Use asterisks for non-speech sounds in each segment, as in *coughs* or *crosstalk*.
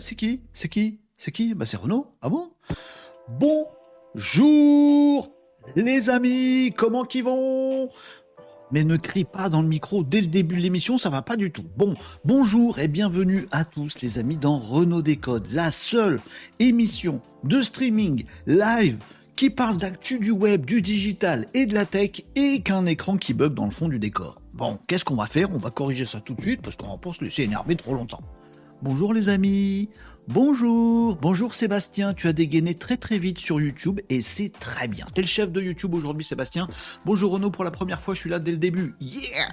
C'est qui? C'est qui? C'est qui? Bah c'est Renaud. Ah bon? Bonjour les amis, comment qu'ils vont? Mais ne crie pas dans le micro dès le début de l'émission, ça va pas du tout. Bon, bonjour et bienvenue à tous les amis dans Renault Décode, la seule émission de streaming live qui parle d'actu du web, du digital et de la tech et qu'un écran qui bug dans le fond du décor. Bon, qu'est-ce qu'on va faire? On va corriger ça tout de suite parce qu'on va pas se laisser énerver trop longtemps. Bonjour les amis, Bonjour, bonjour Sébastien, tu as dégainé très très vite sur YouTube et c'est très bien. T'es le chef de YouTube aujourd'hui Sébastien. Bonjour Renaud, pour la première fois je suis là dès le début. Yeah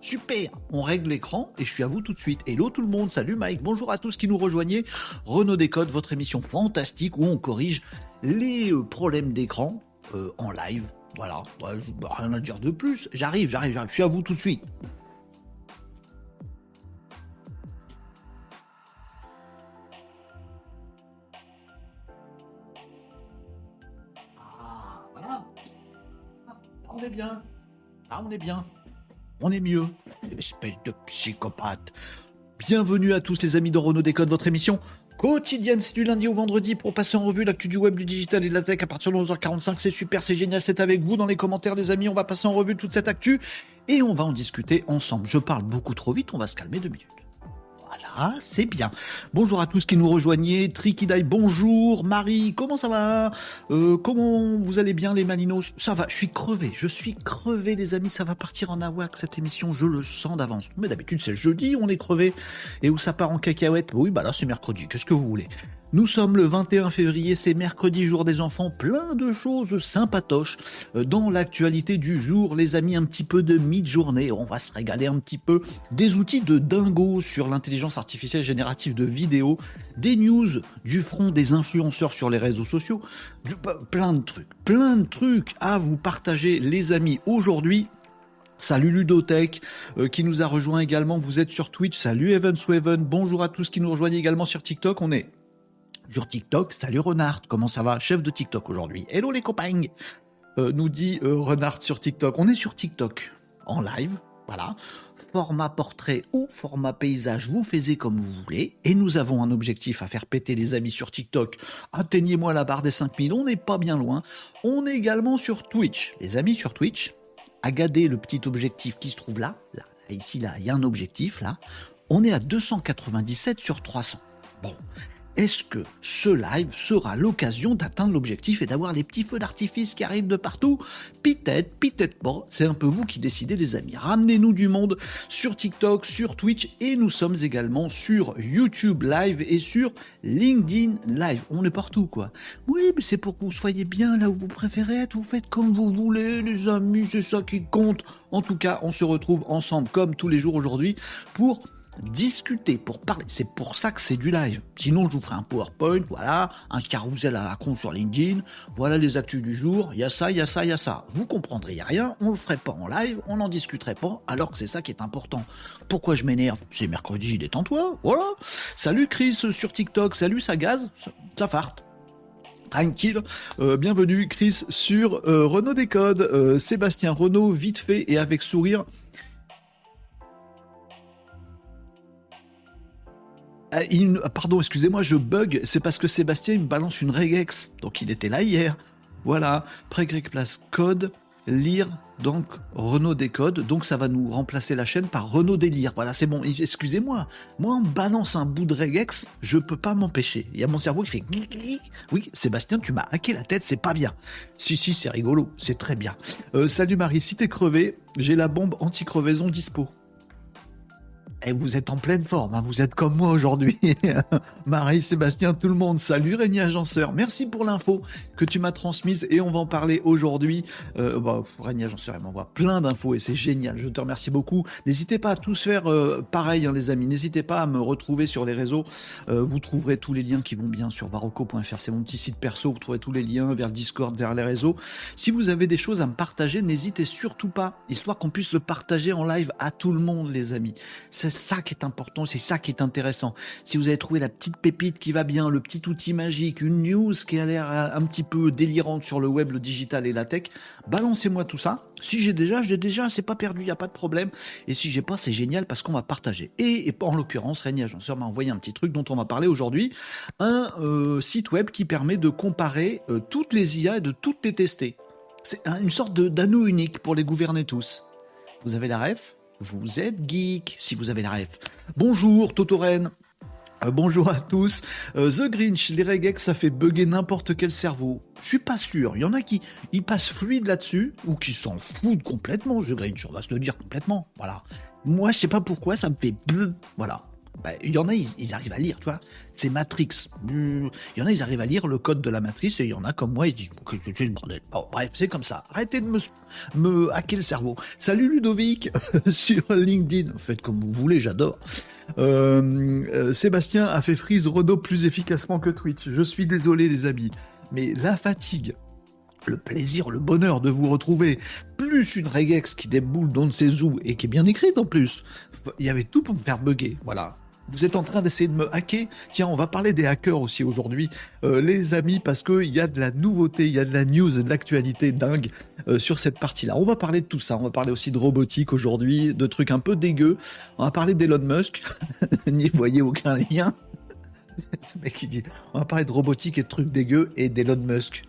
Super On règle l'écran et je suis à vous tout de suite. Hello tout le monde, salut Mike, bonjour à tous qui nous rejoignez. Renaud Décode, votre émission fantastique où on corrige les euh, problèmes d'écran euh, en live. Voilà, rien à dire de plus. J'arrive, j'arrive, j'arrive, je suis à vous tout de suite. On est bien. Ah, on est bien. On est mieux. Espèce de psychopathe. Bienvenue à tous les amis de Renault Décode, votre émission quotidienne, c'est du lundi au vendredi pour passer en revue l'actu du web, du digital et de la tech à partir de 11h45. C'est super, c'est génial, c'est avec vous dans les commentaires, les amis. On va passer en revue toute cette actu et on va en discuter ensemble. Je parle beaucoup trop vite, on va se calmer deux minutes. Ah, c'est bien. Bonjour à tous qui nous rejoignez. Trikidai, bonjour. Marie, comment ça va euh, Comment vous allez bien les Maninos Ça va, je suis crevé. Je suis crevé les amis, ça va partir en awak cette émission, je le sens d'avance. Mais d'habitude c'est le jeudi, on est crevé. Et où ça part en cacahuète? Oui, bah là c'est mercredi, qu'est-ce que vous voulez? Nous sommes le 21 février, c'est mercredi, jour des enfants, plein de choses sympatoches euh, dans l'actualité du jour. Les amis, un petit peu de mid-journée, on va se régaler un petit peu. Des outils de dingo sur l'intelligence artificielle générative de vidéos, des news du front des influenceurs sur les réseaux sociaux, plein de trucs, plein de trucs à vous partager les amis aujourd'hui. Salut Ludotech euh, qui nous a rejoint également. Vous êtes sur Twitch. Salut Evan Sweven. Bonjour à tous qui nous rejoignent également sur TikTok. On est sur TikTok. Salut Renard, comment ça va Chef de TikTok aujourd'hui. Hello les copains euh, Nous dit euh, Renard sur TikTok. On est sur TikTok en live, voilà. Format portrait ou format paysage, vous faites comme vous voulez. Et nous avons un objectif à faire péter les amis sur TikTok. Atteignez-moi la barre des 5000, on n'est pas bien loin. On est également sur Twitch. Les amis sur Twitch, agadez le petit objectif qui se trouve là. Là, ici, là, il y a un objectif, là. On est à 297 sur 300. Bon, est-ce que ce live sera l'occasion d'atteindre l'objectif et d'avoir les petits feux d'artifice qui arrivent de partout? Peut-être, peut-être pas. C'est un peu vous qui décidez, les amis. Ramenez-nous du monde sur TikTok, sur Twitch et nous sommes également sur YouTube Live et sur LinkedIn Live. On est partout, quoi. Oui, mais c'est pour que vous soyez bien là où vous préférez être. Vous faites comme vous voulez, les amis. C'est ça qui compte. En tout cas, on se retrouve ensemble comme tous les jours aujourd'hui pour discuter, pour parler. C'est pour ça que c'est du live. Sinon, je vous ferai un PowerPoint, voilà, un carousel à la con sur LinkedIn, voilà les actus du jour, il y a ça, il y a ça, il y a ça. Vous comprendriez rien, on le ferait pas en live, on n'en discuterait pas, alors que c'est ça qui est important. Pourquoi je m'énerve? C'est mercredi, détends-toi, voilà. Salut Chris sur TikTok, salut ça gaz, ça farte tranquille. Euh, bienvenue Chris sur euh, Renault Décode, euh, Sébastien Renault vite fait et avec sourire. Ah, pardon, excusez-moi, je bug. C'est parce que Sébastien me balance une regex. Donc il était là hier. Voilà. Prégrec place code, lire, donc Renault décode. Donc ça va nous remplacer la chaîne par Renault délire. Voilà, c'est bon. Excusez-moi. Moi, on balance un bout de regex, je peux pas m'empêcher. Il y a mon cerveau qui fait. Oui, Sébastien, tu m'as hacké la tête, c'est pas bien. Si, si, c'est rigolo. C'est très bien. Euh, salut Marie, si t'es crevé, j'ai la bombe anti-crevaison dispo. Et vous êtes en pleine forme, hein, vous êtes comme moi aujourd'hui. *laughs* Marie, Sébastien, tout le monde, salut Régnier Agenceur, merci pour l'info que tu m'as transmise et on va en parler aujourd'hui. Euh, bah, Régnier Agenceur, il m'envoie plein d'infos et c'est génial, je te remercie beaucoup. N'hésitez pas à tous faire euh, pareil hein, les amis, n'hésitez pas à me retrouver sur les réseaux, euh, vous trouverez tous les liens qui vont bien sur varocco.fr, c'est mon petit site perso, vous trouverez tous les liens vers Discord, vers les réseaux. Si vous avez des choses à me partager, n'hésitez surtout pas, histoire qu'on puisse le partager en live à tout le monde les amis ça qui est important, c'est ça qui est intéressant. Si vous avez trouvé la petite pépite qui va bien, le petit outil magique, une news qui a l'air un petit peu délirante sur le web, le digital et la tech, balancez-moi tout ça. Si j'ai déjà, j'ai déjà, c'est pas perdu, il n'y a pas de problème. Et si j'ai pas, c'est génial parce qu'on va partager. Et, en l'occurrence, Régnier Agenceur m'a envoyé un petit truc dont on va parler aujourd'hui. Un euh, site web qui permet de comparer euh, toutes les IA et de toutes les tester. C'est une sorte d'anneau unique pour les gouverner tous. Vous avez la ref? Vous êtes geek si vous avez la ref. Bonjour Totoren euh, bonjour à tous. Euh, The Grinch, les regex, ça fait bugger n'importe quel cerveau. Je suis pas sûr. Il y en a qui passent fluide là-dessus ou qui s'en foutent complètement, The Grinch. On va se le dire complètement. Voilà. Moi, je sais pas pourquoi, ça me fait voilà. Bah, il y en a, ils, arrivent à lire, tu vois. C'est Matrix. Il y en a, ils arrivent à lire le code de la matrice et il y en a comme moi, ils disent c'est bordel? bref, c'est comme ça. Arrêtez de me, me hacker le cerveau. Salut Ludovic *laughs* sur LinkedIn. Faites comme vous voulez, j'adore. Euh, euh, Sébastien a fait freeze Renault plus efficacement que Twitch. Je suis désolé, les amis. Mais la fatigue, le plaisir, le bonheur de vous retrouver, plus une regex qui déboule dans ses où et qui est bien écrite en plus. Il y avait tout pour me faire bugger, voilà. Vous êtes en train d'essayer de me hacker Tiens, on va parler des hackers aussi aujourd'hui, euh, les amis, parce qu'il y a de la nouveauté, il y a de la news et de l'actualité dingue euh, sur cette partie-là. On va parler de tout ça. On va parler aussi de robotique aujourd'hui, de trucs un peu dégueux. On va parler d'Elon Musk. *laughs* N'y voyez aucun lien. *laughs* Ce mec qui dit, on va parler de robotique et de trucs dégueux et d'Elon Musk.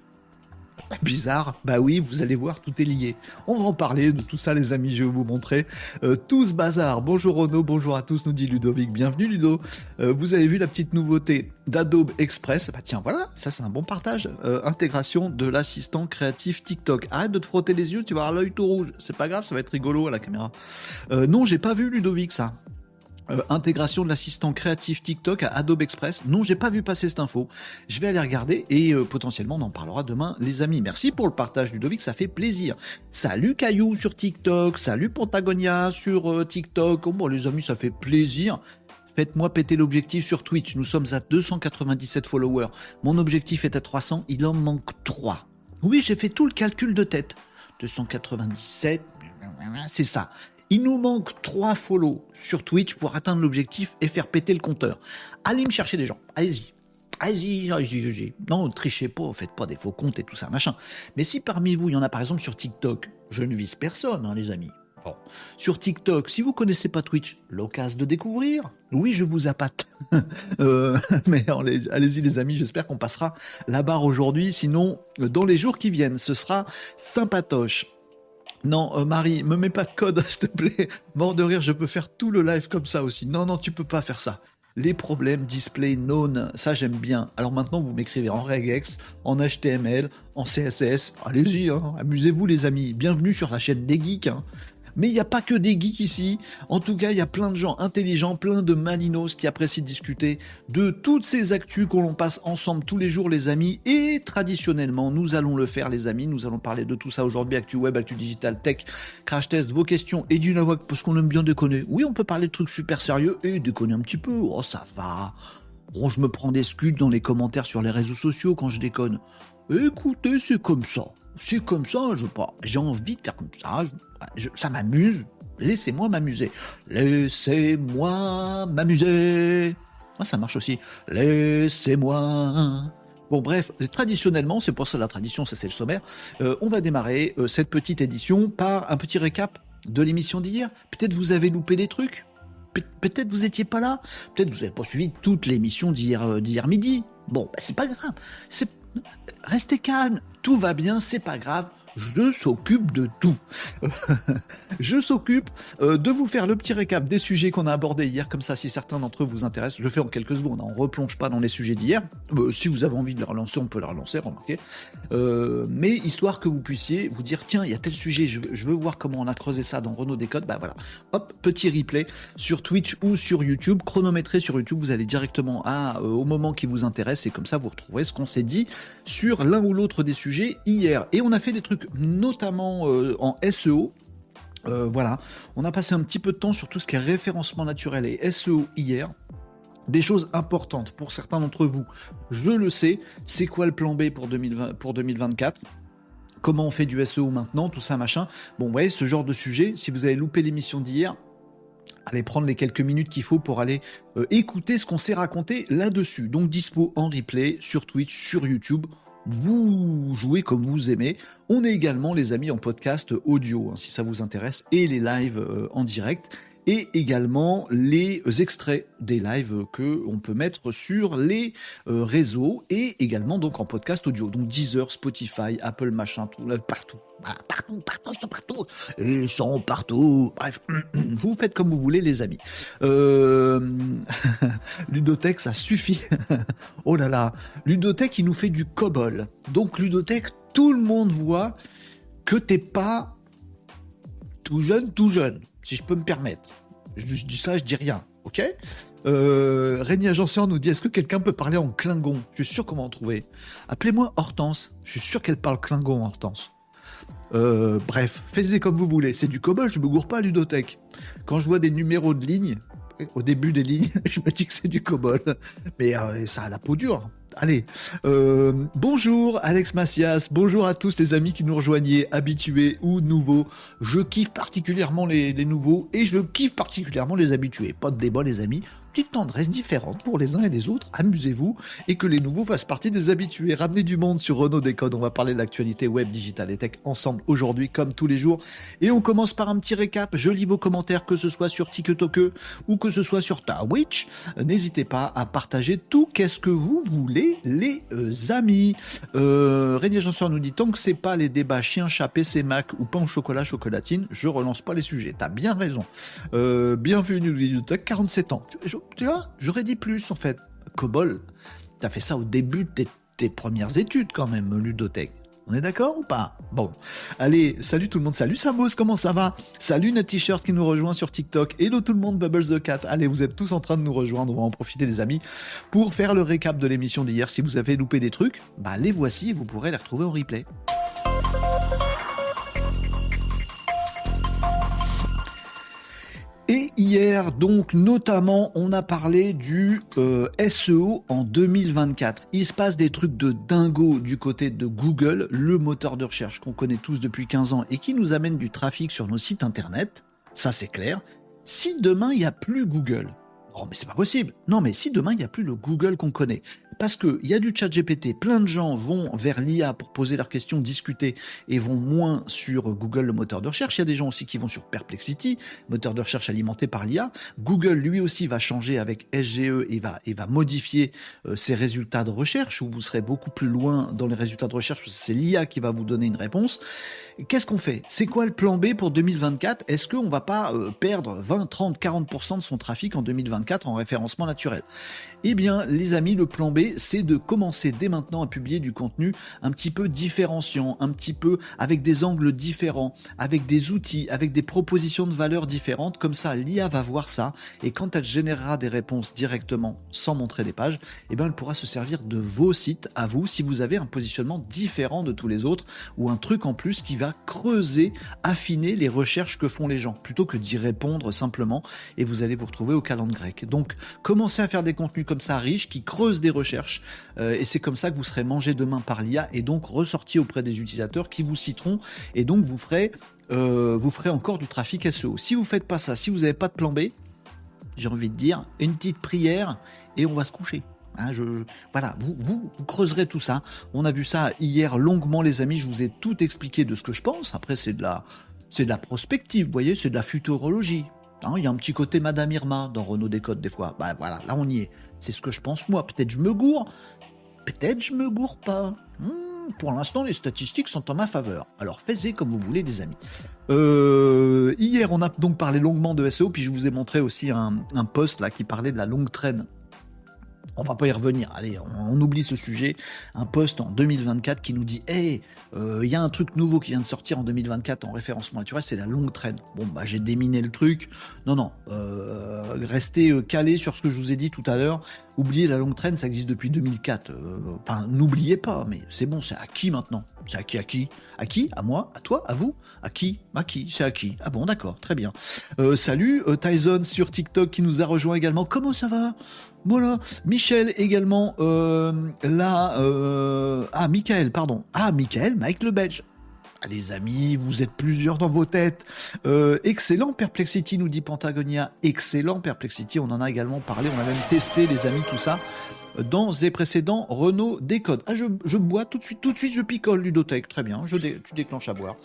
Bizarre, bah oui, vous allez voir, tout est lié. On va en parler de tout ça, les amis, je vais vous montrer. Euh, tout ce bazar. Bonjour Renaud, bonjour à tous, nous dit Ludovic. Bienvenue Ludo. Euh, vous avez vu la petite nouveauté d'Adobe Express? Bah tiens, voilà, ça c'est un bon partage. Euh, intégration de l'assistant créatif TikTok. Arrête de te frotter les yeux, tu vas avoir l'œil tout rouge. C'est pas grave, ça va être rigolo à la caméra. non, j'ai pas vu Ludovic ça. Euh, intégration de l'assistant créatif TikTok à Adobe Express. Non, j'ai pas vu passer cette info. Je vais aller regarder et euh, potentiellement on en parlera demain, les amis. Merci pour le partage, Ludovic, ça fait plaisir. Salut Caillou sur TikTok, salut Pentagonia sur euh, TikTok. Oh, bon, les amis, ça fait plaisir. Faites-moi péter l'objectif sur Twitch. Nous sommes à 297 followers. Mon objectif est à 300. Il en manque 3. Oui, j'ai fait tout le calcul de tête. 297, c'est ça. Il nous manque 3 follow sur Twitch pour atteindre l'objectif et faire péter le compteur. Allez me chercher des gens. Allez-y. Allez-y, allez-y, Non, trichez pas, faites pas des faux comptes et tout ça, machin. Mais si parmi vous, il y en a par exemple sur TikTok, je ne vise personne, hein, les amis. Bon. Sur TikTok, si vous connaissez pas Twitch, l'occasion de découvrir. Oui, je vous appâte. *laughs* euh, mais allez-y les amis, j'espère qu'on passera la barre aujourd'hui. Sinon, dans les jours qui viennent, ce sera sympatoche. Non, euh, Marie, me mets pas de code, *laughs* s'il te plaît. Mort de rire, je peux faire tout le live comme ça aussi. Non, non, tu peux pas faire ça. Les problèmes display known, ça j'aime bien. Alors maintenant, vous m'écrivez en regex, en HTML, en CSS. Allez-y, hein. amusez-vous les amis. Bienvenue sur la chaîne des geeks. Hein. Mais il n'y a pas que des geeks ici. En tout cas, il y a plein de gens intelligents, plein de malinos qui apprécient discuter de toutes ces actus qu'on l'on passe ensemble tous les jours, les amis. Et traditionnellement, nous allons le faire, les amis. Nous allons parler de tout ça aujourd'hui. Actu web, actu digital, tech, crash test, vos questions et du nawak parce qu'on aime bien déconner. Oui, on peut parler de trucs super sérieux et déconner un petit peu. Oh, ça va. Bon, je me prends des scuds dans les commentaires sur les réseaux sociaux quand je déconne. Écoutez, c'est comme ça c'est comme ça, je pas. J'ai envie de faire comme ça. Ça m'amuse. Laissez-moi m'amuser. Laissez-moi m'amuser. Ça marche aussi. Laissez-moi. Bon, bref, traditionnellement, c'est pour ça la tradition, ça c'est le sommaire. Euh, on va démarrer euh, cette petite édition par un petit récap de l'émission d'hier. Peut-être vous avez loupé des trucs. peut-être vous étiez pas là. Peut-être vous n'avez pas suivi toute l'émission d'hier, euh, d'hier midi. Bon, bah, c'est pas grave. Restez calme, tout va bien, c'est pas grave je s'occupe de tout. *laughs* je s'occupe euh, de vous faire le petit récap des sujets qu'on a abordés hier, comme ça, si certains d'entre eux vous intéressent, je le fais en quelques secondes, on replonge pas dans les sujets d'hier. Euh, si vous avez envie de les relancer, on peut les relancer, remarquez. Euh, mais histoire que vous puissiez vous dire, tiens, il y a tel sujet, je, veux voir comment on a creusé ça dans Renault Décode, bah voilà. Hop, petit replay sur Twitch ou sur YouTube, chronométré sur YouTube, vous allez directement au moment qui vous intéresse, et comme ça, vous retrouverez ce qu'on s'est dit sur l'un ou l'autre des sujets hier. Et on a fait des trucs notamment euh, en SEO. Euh, voilà, on a passé un petit peu de temps sur tout ce qui est référencement naturel et SEO hier. Des choses importantes pour certains d'entre vous, je le sais, c'est quoi le plan B pour, 2020, pour 2024 Comment on fait du SEO maintenant, tout ça machin? Bon, vous voyez, ce genre de sujet, si vous avez loupé l'émission d'hier, allez prendre les quelques minutes qu'il faut pour aller euh, écouter ce qu'on s'est raconté là-dessus. Donc dispo en replay sur Twitch, sur YouTube. Vous jouez comme vous aimez. On est également les amis en podcast audio, hein, si ça vous intéresse, et les lives euh, en direct et également les extraits des lives que on peut mettre sur les euh, réseaux et également donc en podcast audio. Donc Deezer, Spotify, Apple, machin, tout là, partout. Ah, partout, partout, ils sont partout. Ils sont partout. Bref, *clears throat* vous faites comme vous voulez, les amis. Euh... *laughs* Ludotech, ça suffit. *laughs* oh là là. Ludotech, il nous fait du COBOL. Donc, Ludotech, tout le monde voit que t'es pas tout jeune, tout jeune si je peux me permettre. Je, dis ça, je dis rien, ok? Euh, Régnier nous dit est-ce que quelqu'un peut parler en Klingon? Je suis sûr qu'on va en trouver. Appelez-moi Hortense. Je suis sûr qu'elle parle Klingon, Hortense. Euh, bref, faites comme vous voulez. C'est du cobol, je me gourre pas à Ludotech. Quand je vois des numéros de ligne, au début des lignes, *laughs* je me dis que c'est du cobol. Mais euh, ça a la peau dure. Allez, euh, bonjour Alex Macias, bonjour à tous les amis qui nous rejoignaient, habitués ou nouveaux. Je kiffe particulièrement les, les nouveaux et je kiffe particulièrement les habitués. Pas de débat les amis, petite tendresse différente pour les uns et les autres. Amusez-vous et que les nouveaux fassent partie des habitués. Ramenez du monde sur Renault Décode. On va parler de l'actualité web, digital et tech ensemble aujourd'hui, comme tous les jours. Et on commence par un petit récap. Je lis vos commentaires, que ce soit sur TikTok ou que ce soit sur Twitch. N'hésitez pas à partager tout. Qu'est-ce que vous voulez, les euh, amis? Euh, René nous dit tant que c'est pas les débats chien, chat, PC, Mac ou pain au chocolat, chocolatine, je relance pas les sujets. T'as bien raison. Euh, bienvenue, 47 ans tu vois, j'aurais dit plus en fait. Cobol, t'as fait ça au début de tes, premières études quand même, Ludotech. On est d'accord ou pas? Bon. Allez, salut tout le monde. Salut Samos, comment ça va? Salut notre t-shirt qui nous rejoint sur TikTok. Hello tout le monde, Bubbles the Cat. Allez, vous êtes tous en train de nous rejoindre. On va en profiter, les amis, pour faire le récap de l'émission d'hier. Si vous avez loupé des trucs, bah les voici et vous pourrez les retrouver en replay. Hier, donc, notamment, on a parlé du euh, SEO en 2024. Il se passe des trucs de dingo du côté de Google, le moteur de recherche qu'on connaît tous depuis 15 ans et qui nous amène du trafic sur nos sites internet. Ça, c'est clair. Si demain, il n'y a plus Google, Oh, mais c'est pas possible. Non, mais si demain, il n'y a plus le Google qu'on connaît, parce qu'il y a du chat GPT, plein de gens vont vers l'IA pour poser leurs questions, discuter, et vont moins sur Google, le moteur de recherche. Il y a des gens aussi qui vont sur Perplexity, moteur de recherche alimenté par l'IA. Google, lui aussi, va changer avec SGE et va, et va modifier euh, ses résultats de recherche, où vous serez beaucoup plus loin dans les résultats de recherche, parce que c'est l'IA qui va vous donner une réponse. Qu'est-ce qu'on fait? C'est quoi le plan B pour 2024 Est-ce qu'on va pas euh, perdre 20, 30, 40% de son trafic en 2024 en référencement naturel? Eh bien, les amis, le plan B, c'est de commencer dès maintenant à publier du contenu un petit peu différenciant, un petit peu avec des angles différents, avec des outils, avec des propositions de valeur différentes. Comme ça, l'IA va voir ça et quand elle générera des réponses directement sans montrer des pages, eh bien, elle pourra se servir de vos sites à vous si vous avez un positionnement différent de tous les autres ou un truc en plus qui va creuser, affiner les recherches que font les gens plutôt que d'y répondre simplement et vous allez vous retrouver au calendrier grec. Donc, commencez à faire des contenus comme ça riche, qui creuse des recherches. Euh, et c'est comme ça que vous serez mangé demain par l'IA et donc ressorti auprès des utilisateurs qui vous citeront et donc vous ferez, euh, vous ferez encore du trafic SEO. Si vous faites pas ça, si vous n'avez pas de plan B, j'ai envie de dire une petite prière et on va se coucher. Hein, voilà, vous, vous, vous, creuserez tout ça. On a vu ça hier longuement, les amis. Je vous ai tout expliqué de ce que je pense. Après, c'est de la, c'est de la prospective, vous voyez, c'est de la futurologie. Hein, il y a un petit côté Madame Irma dans Renault Décode des fois. Bah voilà, là on y est. C'est ce que je pense moi. Peut-être je me gourre, peut-être je me gourre pas. Hmm, pour l'instant, les statistiques sont en ma faveur. Alors faites comme vous voulez, les amis. Euh, hier, on a donc parlé longuement de SEO, puis je vous ai montré aussi un, un post là qui parlait de la longue traîne on va pas y revenir. Allez, on, oublie ce sujet. Un poste en 2024 qui nous dit Hey, euh, il y a un truc nouveau qui vient de sortir en 2024 en référencement naturel, c'est la longue traîne. Bon, bah, j'ai déminé le truc. Non, non, euh, restez euh, calé sur ce que je vous ai dit tout à l'heure. Oubliez la longue traîne, ça existe depuis 2004. Enfin, n'oubliez pas, mais c'est bon, c'est acquis maintenant. C'est acquis à qui? À qui? À moi? À toi? À vous? À qui? À qui? C'est à qui Ah bon, d'accord, très bien. salut, Tyson sur TikTok qui nous a rejoint également. Comment ça va? Voilà. Michel également, euh, là, euh, ah, Michael, pardon. Ah, Michael, Mike le Belge. Les amis, vous êtes plusieurs dans vos têtes. Euh, excellent Perplexity, nous dit Pentagonia. Excellent Perplexity, on en a également parlé, on a même testé les amis, tout ça, dans les précédents Renault Décode. Ah, je, bois tout de suite, tout de suite, je picole Ludotech, très bien, tu déclenches à boire.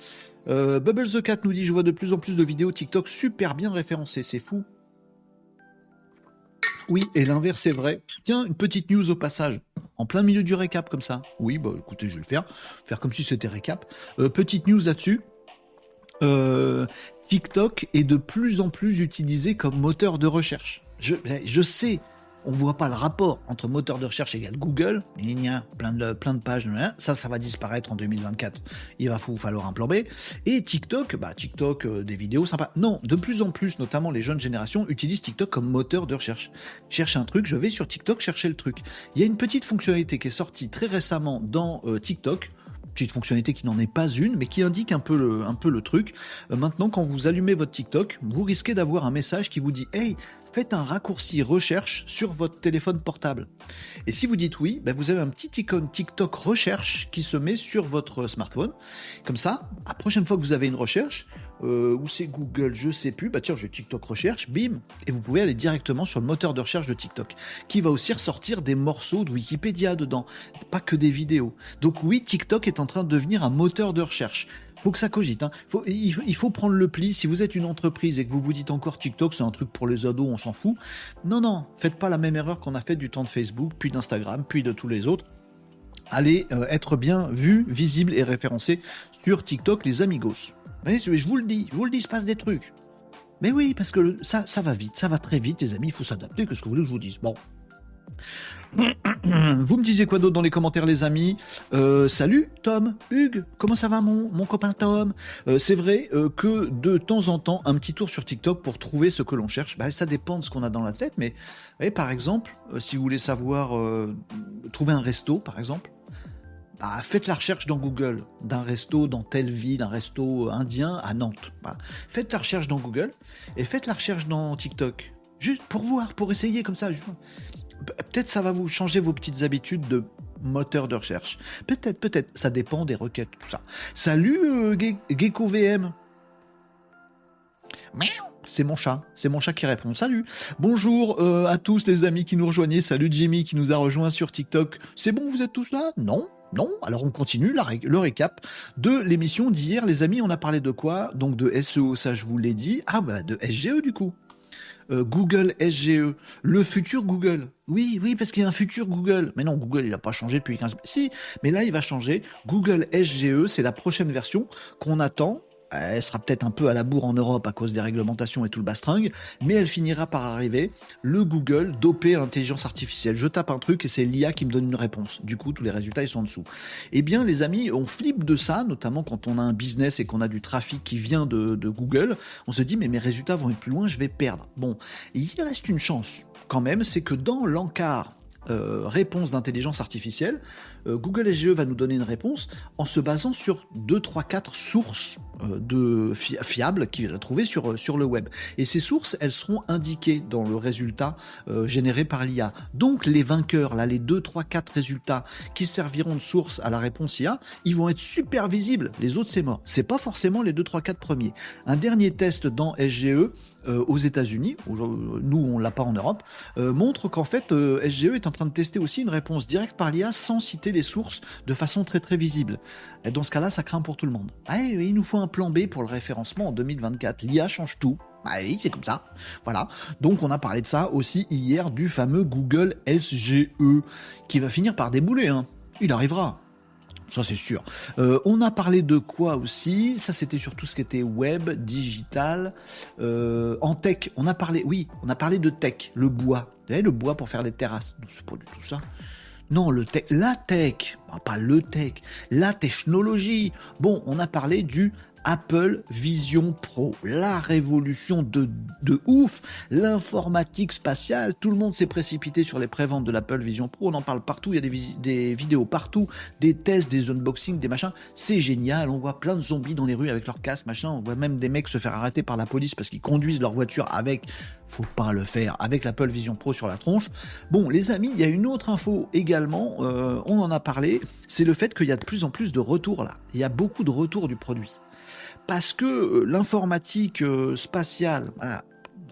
Euh, the Cat nous dit, je vois de plus en plus de vidéos TikTok super bien référencées, c'est fou. Oui, et l'inverse est vrai. Tiens, une petite news au passage en plein milieu du récap comme ça. Oui, bah écoutez, je vais le faire, faire comme si c'était récap. Euh, petite news là-dessus. Euh, TikTok est de plus en plus utilisé comme moteur de recherche. Je, je sais, on voit pas le rapport entre moteur de recherche égale Google, il y a plein de, pages, ça, ça va disparaître en 2024. Il va falloir un plan B. Et TikTok, bah TikTok, euh, des vidéos sympas. Non, de plus en plus, notamment les jeunes générations, utilisent TikTok comme moteur de recherche. Cherche un truc, je vais sur TikTok chercher le truc. Il y a une petite fonctionnalité qui est sortie très récemment dans euh, TikTok petite fonctionnalité qui n'en est pas une, mais qui indique un peu le, un peu le truc. Euh, maintenant, quand vous allumez votre TikTok, vous risquez d'avoir un message qui vous dit Hey, faites un raccourci recherche sur votre téléphone portable. Et si vous dites oui, ben vous avez un petit icône TikTok recherche qui se met sur votre smartphone. Comme ça, la prochaine fois que vous avez une recherche, euh, ou c'est Google, je sais plus, bah tiens, j'ai TikTok recherche, bim, et vous pouvez aller directement sur le moteur de recherche de TikTok, qui va aussi ressortir des morceaux de Wikipédia dedans, pas que des vidéos. Donc oui, TikTok est en train de devenir un moteur de recherche faut que ça cogite. Hein. il, faut prendre le pli. Si vous êtes une entreprise et que vous vous dites encore TikTok, c'est un truc pour les ados, on s'en fout. Non, non, faites pas la même erreur qu'on a fait du temps de Facebook, puis d'Instagram, puis de tous les autres. Allez euh, être bien vu, visible et référencé sur TikTok, les amigos. je vous le dis, je vous le dis, il se passe des trucs. Mais oui, parce que ça, ça va vite, ça va très vite, les amis, il faut s'adapter. Qu'est-ce que vous voulez que je vous dise? Bon. *coughs* Vous me disiez quoi d'autre dans les commentaires, les amis? Euh, Salut, Tom, Hugues, comment ça va, mon, mon copain Tom? Euh, C'est vrai euh, que de temps en temps, un petit tour sur TikTok pour trouver ce que l'on cherche, bah, ça dépend de ce qu'on a dans la tête, mais par exemple, si vous voulez savoir trouver un resto, par exemple, bah, faites la recherche dans Google d'un resto dans telle ville, un resto indien à Nantes. Bah, faites la recherche dans Google et faites la recherche dans TikTok. Juste pour voir, pour essayer comme ça. Peut-être ça va vous changer vos petites habitudes de moteur de recherche. Peut-être, peut-être. Ça dépend des requêtes, tout ça. Salut euh. C'est mon chat, c'est mon chat qui répond. Salut, bonjour euh, à tous les amis qui nous rejoignaient. Salut Jimmy qui nous a rejoint sur TikTok. C'est bon, vous êtes tous là? Non, non. Alors on continue le récap de l'émission d'hier, les amis. On a parlé de quoi? Donc de SEO, ça je vous l'ai dit. Ah bah de SGE du coup. Euh, Google SGE, le futur Google. Oui, oui, parce qu'il y a un futur Google. Mais non, Google, il n'a pas changé depuis 15 Si, mais là, il va changer. Google SGE, c'est la prochaine version qu'on attend elle sera peut-être un peu à la bourre en Europe à cause des réglementations et tout le bastringue, mais elle finira par arriver. Le Google dopé à l'intelligence artificielle. Je tape un truc et c'est l'IA qui me donne une réponse. Du coup, tous les résultats, ils sont en dessous. Eh bien, les amis, on flippe de ça, notamment quand on a un business et qu'on a du trafic qui vient de, Google. On se dit, mais mes résultats vont être plus loin, je vais perdre. Bon, il reste une chance quand même, c'est que dans l'encart euh, réponse d'intelligence artificielle, euh, Google SGE va nous donner une réponse en se basant sur 2, 3, 4 sources euh, de fiables qu'il a trouvées sur, le web. Et ces sources, elles seront indiquées dans le résultat généré par l'IA. Donc les vainqueurs, là, les 2, 3, 4 résultats qui serviront de source à la réponse IA, ils vont être super visibles. Les autres, c'est mort. C'est pas forcément les 2, 3, 4 premiers. Un dernier test dans SGE aux États-Unis, nous on l'a pas en Europe, montre qu'en fait SGE est un train de tester aussi une réponse directe par l'IA sans citer les sources de façon très très visible. Et dans ce cas-là, ça craint pour tout le monde. Ah, il nous faut un plan B pour le référencement en 2024. L'IA change tout. Ah oui, c'est comme ça. Voilà. Donc on a parlé de ça aussi hier du fameux Google SGE qui va finir par débouler. Hein. Il arrivera. Ça c'est sûr. Euh, on a parlé de quoi aussi? Ça c'était surtout ce qui était web, digital, euh, en tech. On a parlé, oui, on a parlé de tech, le bois. Vous savez, le bois pour faire des terrasses. C'est pas du tout ça. Non, le la tech, pas le tech, la technologie. Bon, on a parlé du Apple Vision Pro, la révolution de, de ouf, l'informatique spatiale, tout le monde s'est précipité sur les préventes de l'Apple Vision Pro, on en parle partout, il y a des, des vidéos partout, des tests, des unboxings, des machins, c'est génial, on voit plein de zombies dans les rues avec leurs casques, machin, on voit même des mecs se faire arrêter par la police parce qu'ils conduisent leur voiture avec, faut pas le faire, avec l'Apple Vision Pro sur la tronche. Bon, les amis, il y a une autre info également, euh, on en a parlé, c'est le fait qu'il y a de plus en plus de retours là, il y a beaucoup de retours du produit parce que euh, l'informatique euh, spatiale,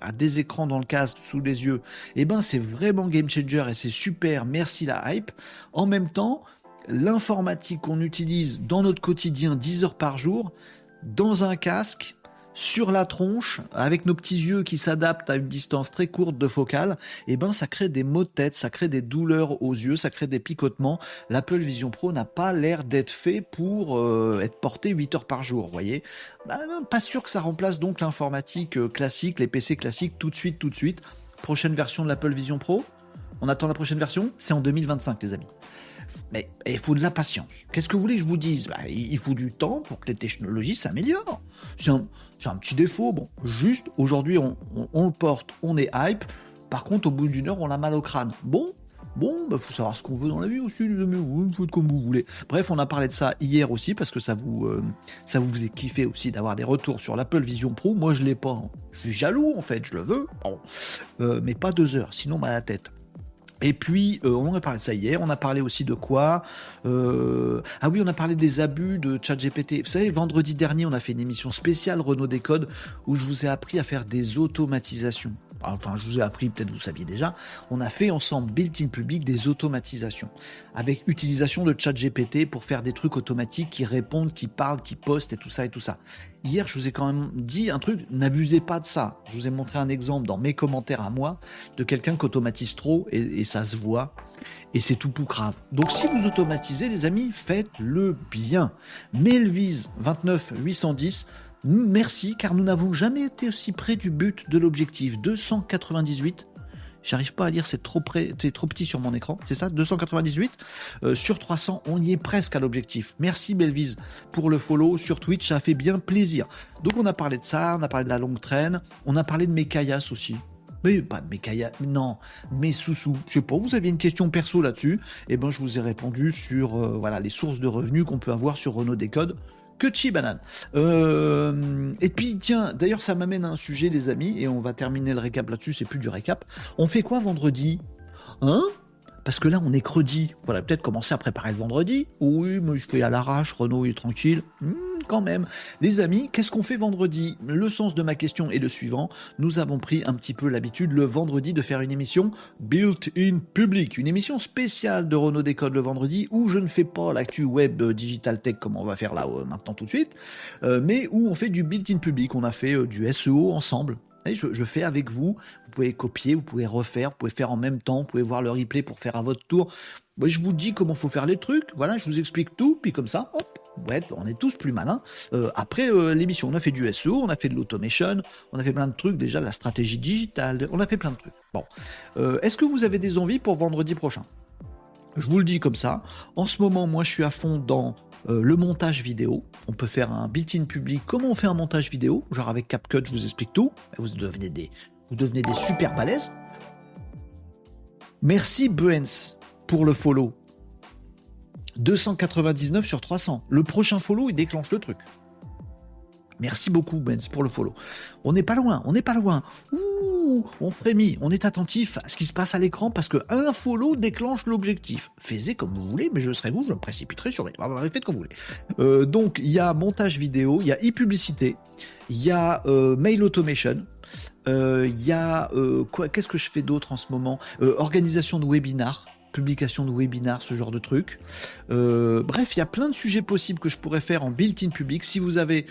a des écrans dans le casque sous les yeux, eh ben c'est vraiment game changer et c'est super, merci la hype. En même temps, l'informatique qu'on utilise dans notre quotidien 10 heures par jour, dans un casque, sur la tronche, avec nos petits yeux qui s'adaptent à une distance très courte de focale, eh ben ça crée des maux de tête, ça crée des douleurs aux yeux, ça crée des picotements. L'Apple Vision Pro n'a pas l'air d'être fait pour euh, être porté 8 heures par jour, voyez. Bah, pas sûr que ça remplace donc l'informatique euh, classique, les PC classiques tout de suite, tout de suite. Prochaine version de l'Apple Vision Pro, on attend la prochaine version, c'est en 2025 les amis. Mais il faut de la patience. Qu'est-ce que vous voulez que je vous dise? Bah, Il faut du temps pour que les technologies s'améliorent. Petit défaut. Bon, juste aujourd'hui, on, le porte, on est hype. Par contre, au bout d'une heure, on a mal au crâne. Bon, Bon, bah faut savoir ce qu'on veut dans la vie aussi, les amis. Vous faites comme vous voulez. Bref, on a parlé de ça hier aussi parce que ça vous, euh, ça vous faisait kiffer aussi d'avoir des retours sur l'Apple Vision Pro. Moi, je l'ai pas. Hein. Je suis jaloux en fait, je le veux. Euh, mais pas deux heures, sinon mal à la tête. Et puis, euh, on a parlé de ça hier, on a parlé aussi de quoi euh, Ah oui, on a parlé des abus de ChatGPT. Vous savez, vendredi dernier, on a fait une émission spéciale Renault Décode où je vous ai appris à faire des automatisations enfin je vous ai appris, peut-être vous saviez déjà, on a fait ensemble built-in public des automatisations avec utilisation de chat GPT pour faire des trucs automatiques qui répondent, qui parlent, qui postent et tout ça et tout ça. Hier, je vous ai quand même dit un truc, n'abusez pas de ça. Je vous ai montré un exemple dans mes commentaires à moi de quelqu'un qui automatise trop et, ça se voit et c'est tout pour grave. Donc si vous automatisez les amis, faites-le bien. Melvise 29 810 Merci, car nous n'avons jamais été aussi près du but de l'objectif. 298. J'arrive pas à lire, c'est trop, petit sur mon écran. C'est ça 298 euh, sur 300, on y est presque à l'objectif. Merci Belvise pour le follow sur Twitch, ça fait bien plaisir. Donc on a parlé de ça, on a parlé de la longue traîne, on a parlé de mes caillasses aussi. Mais pas de mes caillasses, non, mes sous-sous. Je sais pas, vous aviez une question perso là-dessus, eh ben je vous ai répondu sur euh, voilà les sources de revenus qu'on peut avoir sur Renault Décode que chi banane. Euh, et puis tiens, d'ailleurs ça m'amène à un sujet les amis, et on va terminer le récap là-dessus, c'est plus du récap. On fait quoi vendredi? Hein? Parce que là, on est credi. Voilà, peut-être commencer à préparer le vendredi. Oui, mais je fais à l'arrache, Renault est tranquille. Hmm, quand même. Les amis, qu'est-ce qu'on fait vendredi? Le sens de ma question est le suivant. Nous avons pris un petit peu l'habitude le vendredi de faire une émission built-in public. Une émission spéciale de Renault Décode le vendredi où je ne fais pas l'actu web euh, digital tech comme on va faire là euh, maintenant tout de suite, euh, mais où on fait du built-in public. On a fait du SEO ensemble. Je, fais avec vous. Vous pouvez copier, vous pouvez refaire, vous pouvez faire en même temps, vous pouvez voir le replay pour faire à votre tour. je vous dis comment faut faire les trucs. Voilà, je vous explique tout, puis comme ça, hop, ouais, on est tous plus malins. Euh, après euh, l'émission, on a fait du SEO, on a fait de l'automation, on a fait plein de trucs déjà, la stratégie digitale, on a fait plein de trucs. Bon, euh, est-ce que vous avez des envies pour vendredi prochain? Je vous le dis comme ça. En ce moment, moi, je suis à fond dans euh, le montage vidéo. On peut faire un built-in public. Comment on fait un montage vidéo? Genre avec CapCut, je vous explique tout. Vous devenez des, super balèzes. Merci Bruens pour le follow. 299 sur 300. Le prochain follow, il déclenche le truc. Merci beaucoup, Benz, pour le follow. On n'est pas loin, on n'est pas loin. Ouh, on frémit, on est attentif à ce qui se passe à l'écran parce que un follow déclenche l'objectif. Faites comme vous voulez, mais je serai vous, je me précipiterai sur les. Faites comme vous voulez. Euh, donc, il y a montage vidéo, il y a e-publicité, il y a euh, mail automation, euh, il y a Qu'est-ce que je fais d'autre en ce moment? Organisation de webinars publication de webinars, ce genre de trucs. bref, il y a plein de sujets possibles que je pourrais faire en built-in public. Si vous avez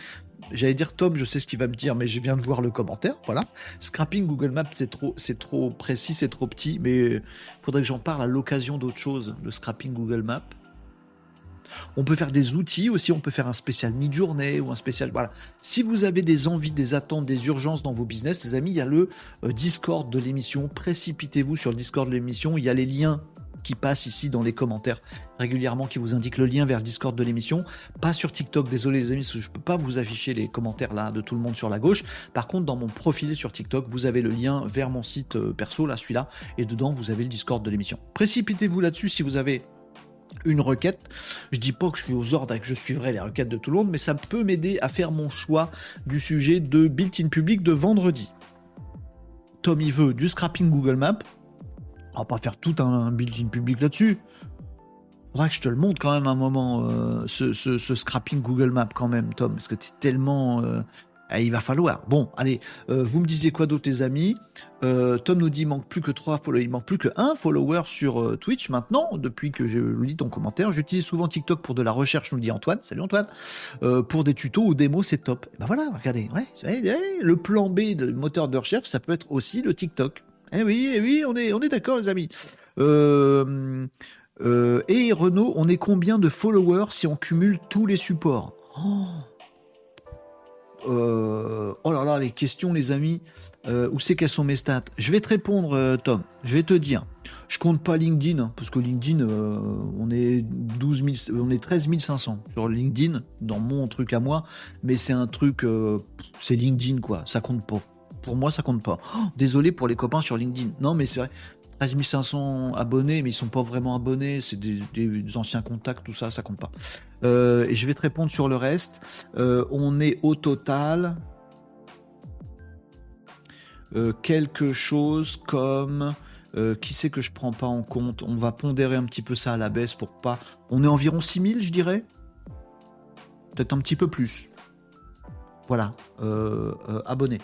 J'allais dire Tom, je sais ce qu'il va me dire, mais je viens de voir le commentaire. Voilà. Scrapping Google Maps, c'est trop, c'est trop précis, c'est trop petit, mais faudrait que j'en parle à l'occasion d'autre chose, le scrapping Google Maps. On peut faire des outils aussi, on peut faire un spécial mid-journée ou un spécial. Voilà. Si vous avez des envies, des attentes, des urgences dans vos business, les amis, il y a le euh, Discord de l'émission. Précipitez-vous sur le Discord de l'émission. Il y a les liens qui passe ici dans les commentaires régulièrement, qui vous indique le lien vers le Discord de l'émission. Pas sur TikTok, désolé les amis, je peux pas vous afficher les commentaires là de tout le monde sur la gauche. Par contre, dans mon profil sur TikTok, vous avez le lien vers mon site euh, perso, là, celui-là, et dedans, vous avez le Discord de l'émission. Précipitez-vous là-dessus si vous avez une requête. Je dis pas que je suis aux ordres et que je suivrai les requêtes de tout le monde, mais ça peut m'aider à faire mon choix du sujet de built-in public de vendredi. Tom, il veut du scrapping Google Maps. On va pas faire tout un built-in public là-dessus. Faudra que je te le montre quand même un moment, euh, ce, scrapping Google Maps quand même, Tom, parce que tu es tellement... Euh, eh, il va falloir. Bon, allez, euh, vous me disiez quoi d'autre, les amis? Tom nous dit il manque plus que 3 followers, il manque plus que 1 follower sur Twitch maintenant, depuis que je lis ton commentaire. J'utilise souvent TikTok pour de la recherche, nous dit Antoine. Salut Antoine. pour des tutos ou démos, c'est top. ben voilà, regardez. le plan B de moteur de recherche, ça peut être aussi le TikTok. Eh oui, eh oui, on est, on est d'accord, les amis. et Renault, on est combien de followers si on cumule tous les supports oh euh, oh là là, les questions, les amis. Euh, où c'est qu'elles sont mes stats? Je vais te répondre, euh, Tom. Je vais te dire. Je compte pas LinkedIn, hein, parce que LinkedIn, on est 12 on est 13 500 sur LinkedIn, dans mon truc à moi. Mais c'est un truc, c'est LinkedIn, quoi. Ça compte pas. Pour moi, ça compte pas. Oh, désolé pour les copains sur LinkedIn. Non, mais c'est vrai. 13 500 abonnés, mais ils sont pas vraiment abonnés, c'est des, anciens contacts, tout ça, ça compte pas. Euh, et je vais te répondre sur le reste. Euh, on est au total euh, quelque chose comme qui c'est que je prends pas en compte? On va pondérer un petit peu ça à la baisse pour pas. On est environ 6000, je dirais. Peut-être un petit peu plus. Voilà, abonnés.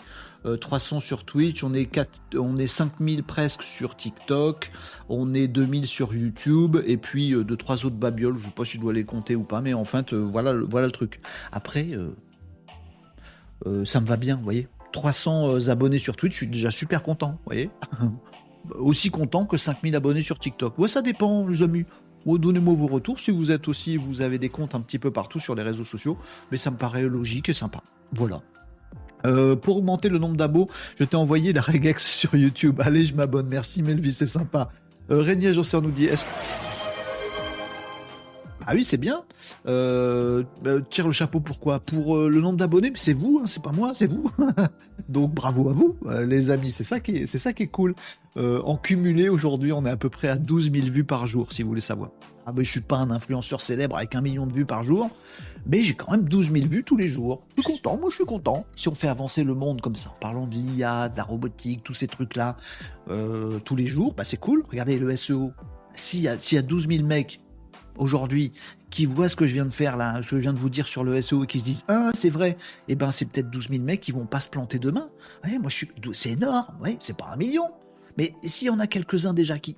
300 euh, sur Twitch, on est, 4, on est 5000 presque sur TikTok, on est 2000 sur YouTube, et puis euh, de trois autres babioles, je sais pas si je dois les compter ou pas, mais enfin, euh, voilà, le truc. Après, ça me va bien, vous voyez. 300 abonnés sur Twitch, je suis déjà super content, vous voyez. *laughs* aussi content que 5000 abonnés sur TikTok. Ouais, ça dépend, les amis. Donnez-moi vos retours si vous êtes aussi, vous avez des comptes un petit peu partout sur les réseaux sociaux, mais ça me paraît logique et sympa. Voilà. Euh, pour augmenter le nombre d'abos, je t'ai envoyé la regex *laughs* sur YouTube. Allez, je m'abonne. Merci Melvi, c'est sympa. Euh, Régnier nous dit est-ce ah oui, c'est bien. Euh, bah, tire le chapeau pourquoi? Pour euh, le nombre d'abonnés, mais c'est vous, hein, c'est pas moi, c'est vous. *laughs* Donc bravo à vous, les amis. C'est ça qui est, ça qui est cool. en cumulé aujourd'hui, on est à peu près à 12 000 vues par jour, si vous voulez savoir. Ah ben, je suis pas un influenceur célèbre avec un million de vues par jour, mais j'ai quand même 12 000 vues tous les jours. Je suis content, moi je suis content. Si on fait avancer le monde comme ça, en parlant de l'IA, de la robotique, tous ces trucs-là, euh, tous les jours, bah c'est cool. Regardez le SEO. S'il y, a, y a 12 000 mecs aujourd'hui qui voient ce que je viens de faire là, ce que je viens de vous dire sur le SEO et qui se disent Ah, c'est vrai, eh ben c'est peut-être 12 000 mecs qui vont pas se planter demain. Ouais, moi je suis. C'est énorme, ouais, c'est pas un million. Mais s'il y en a quelques-uns déjà qui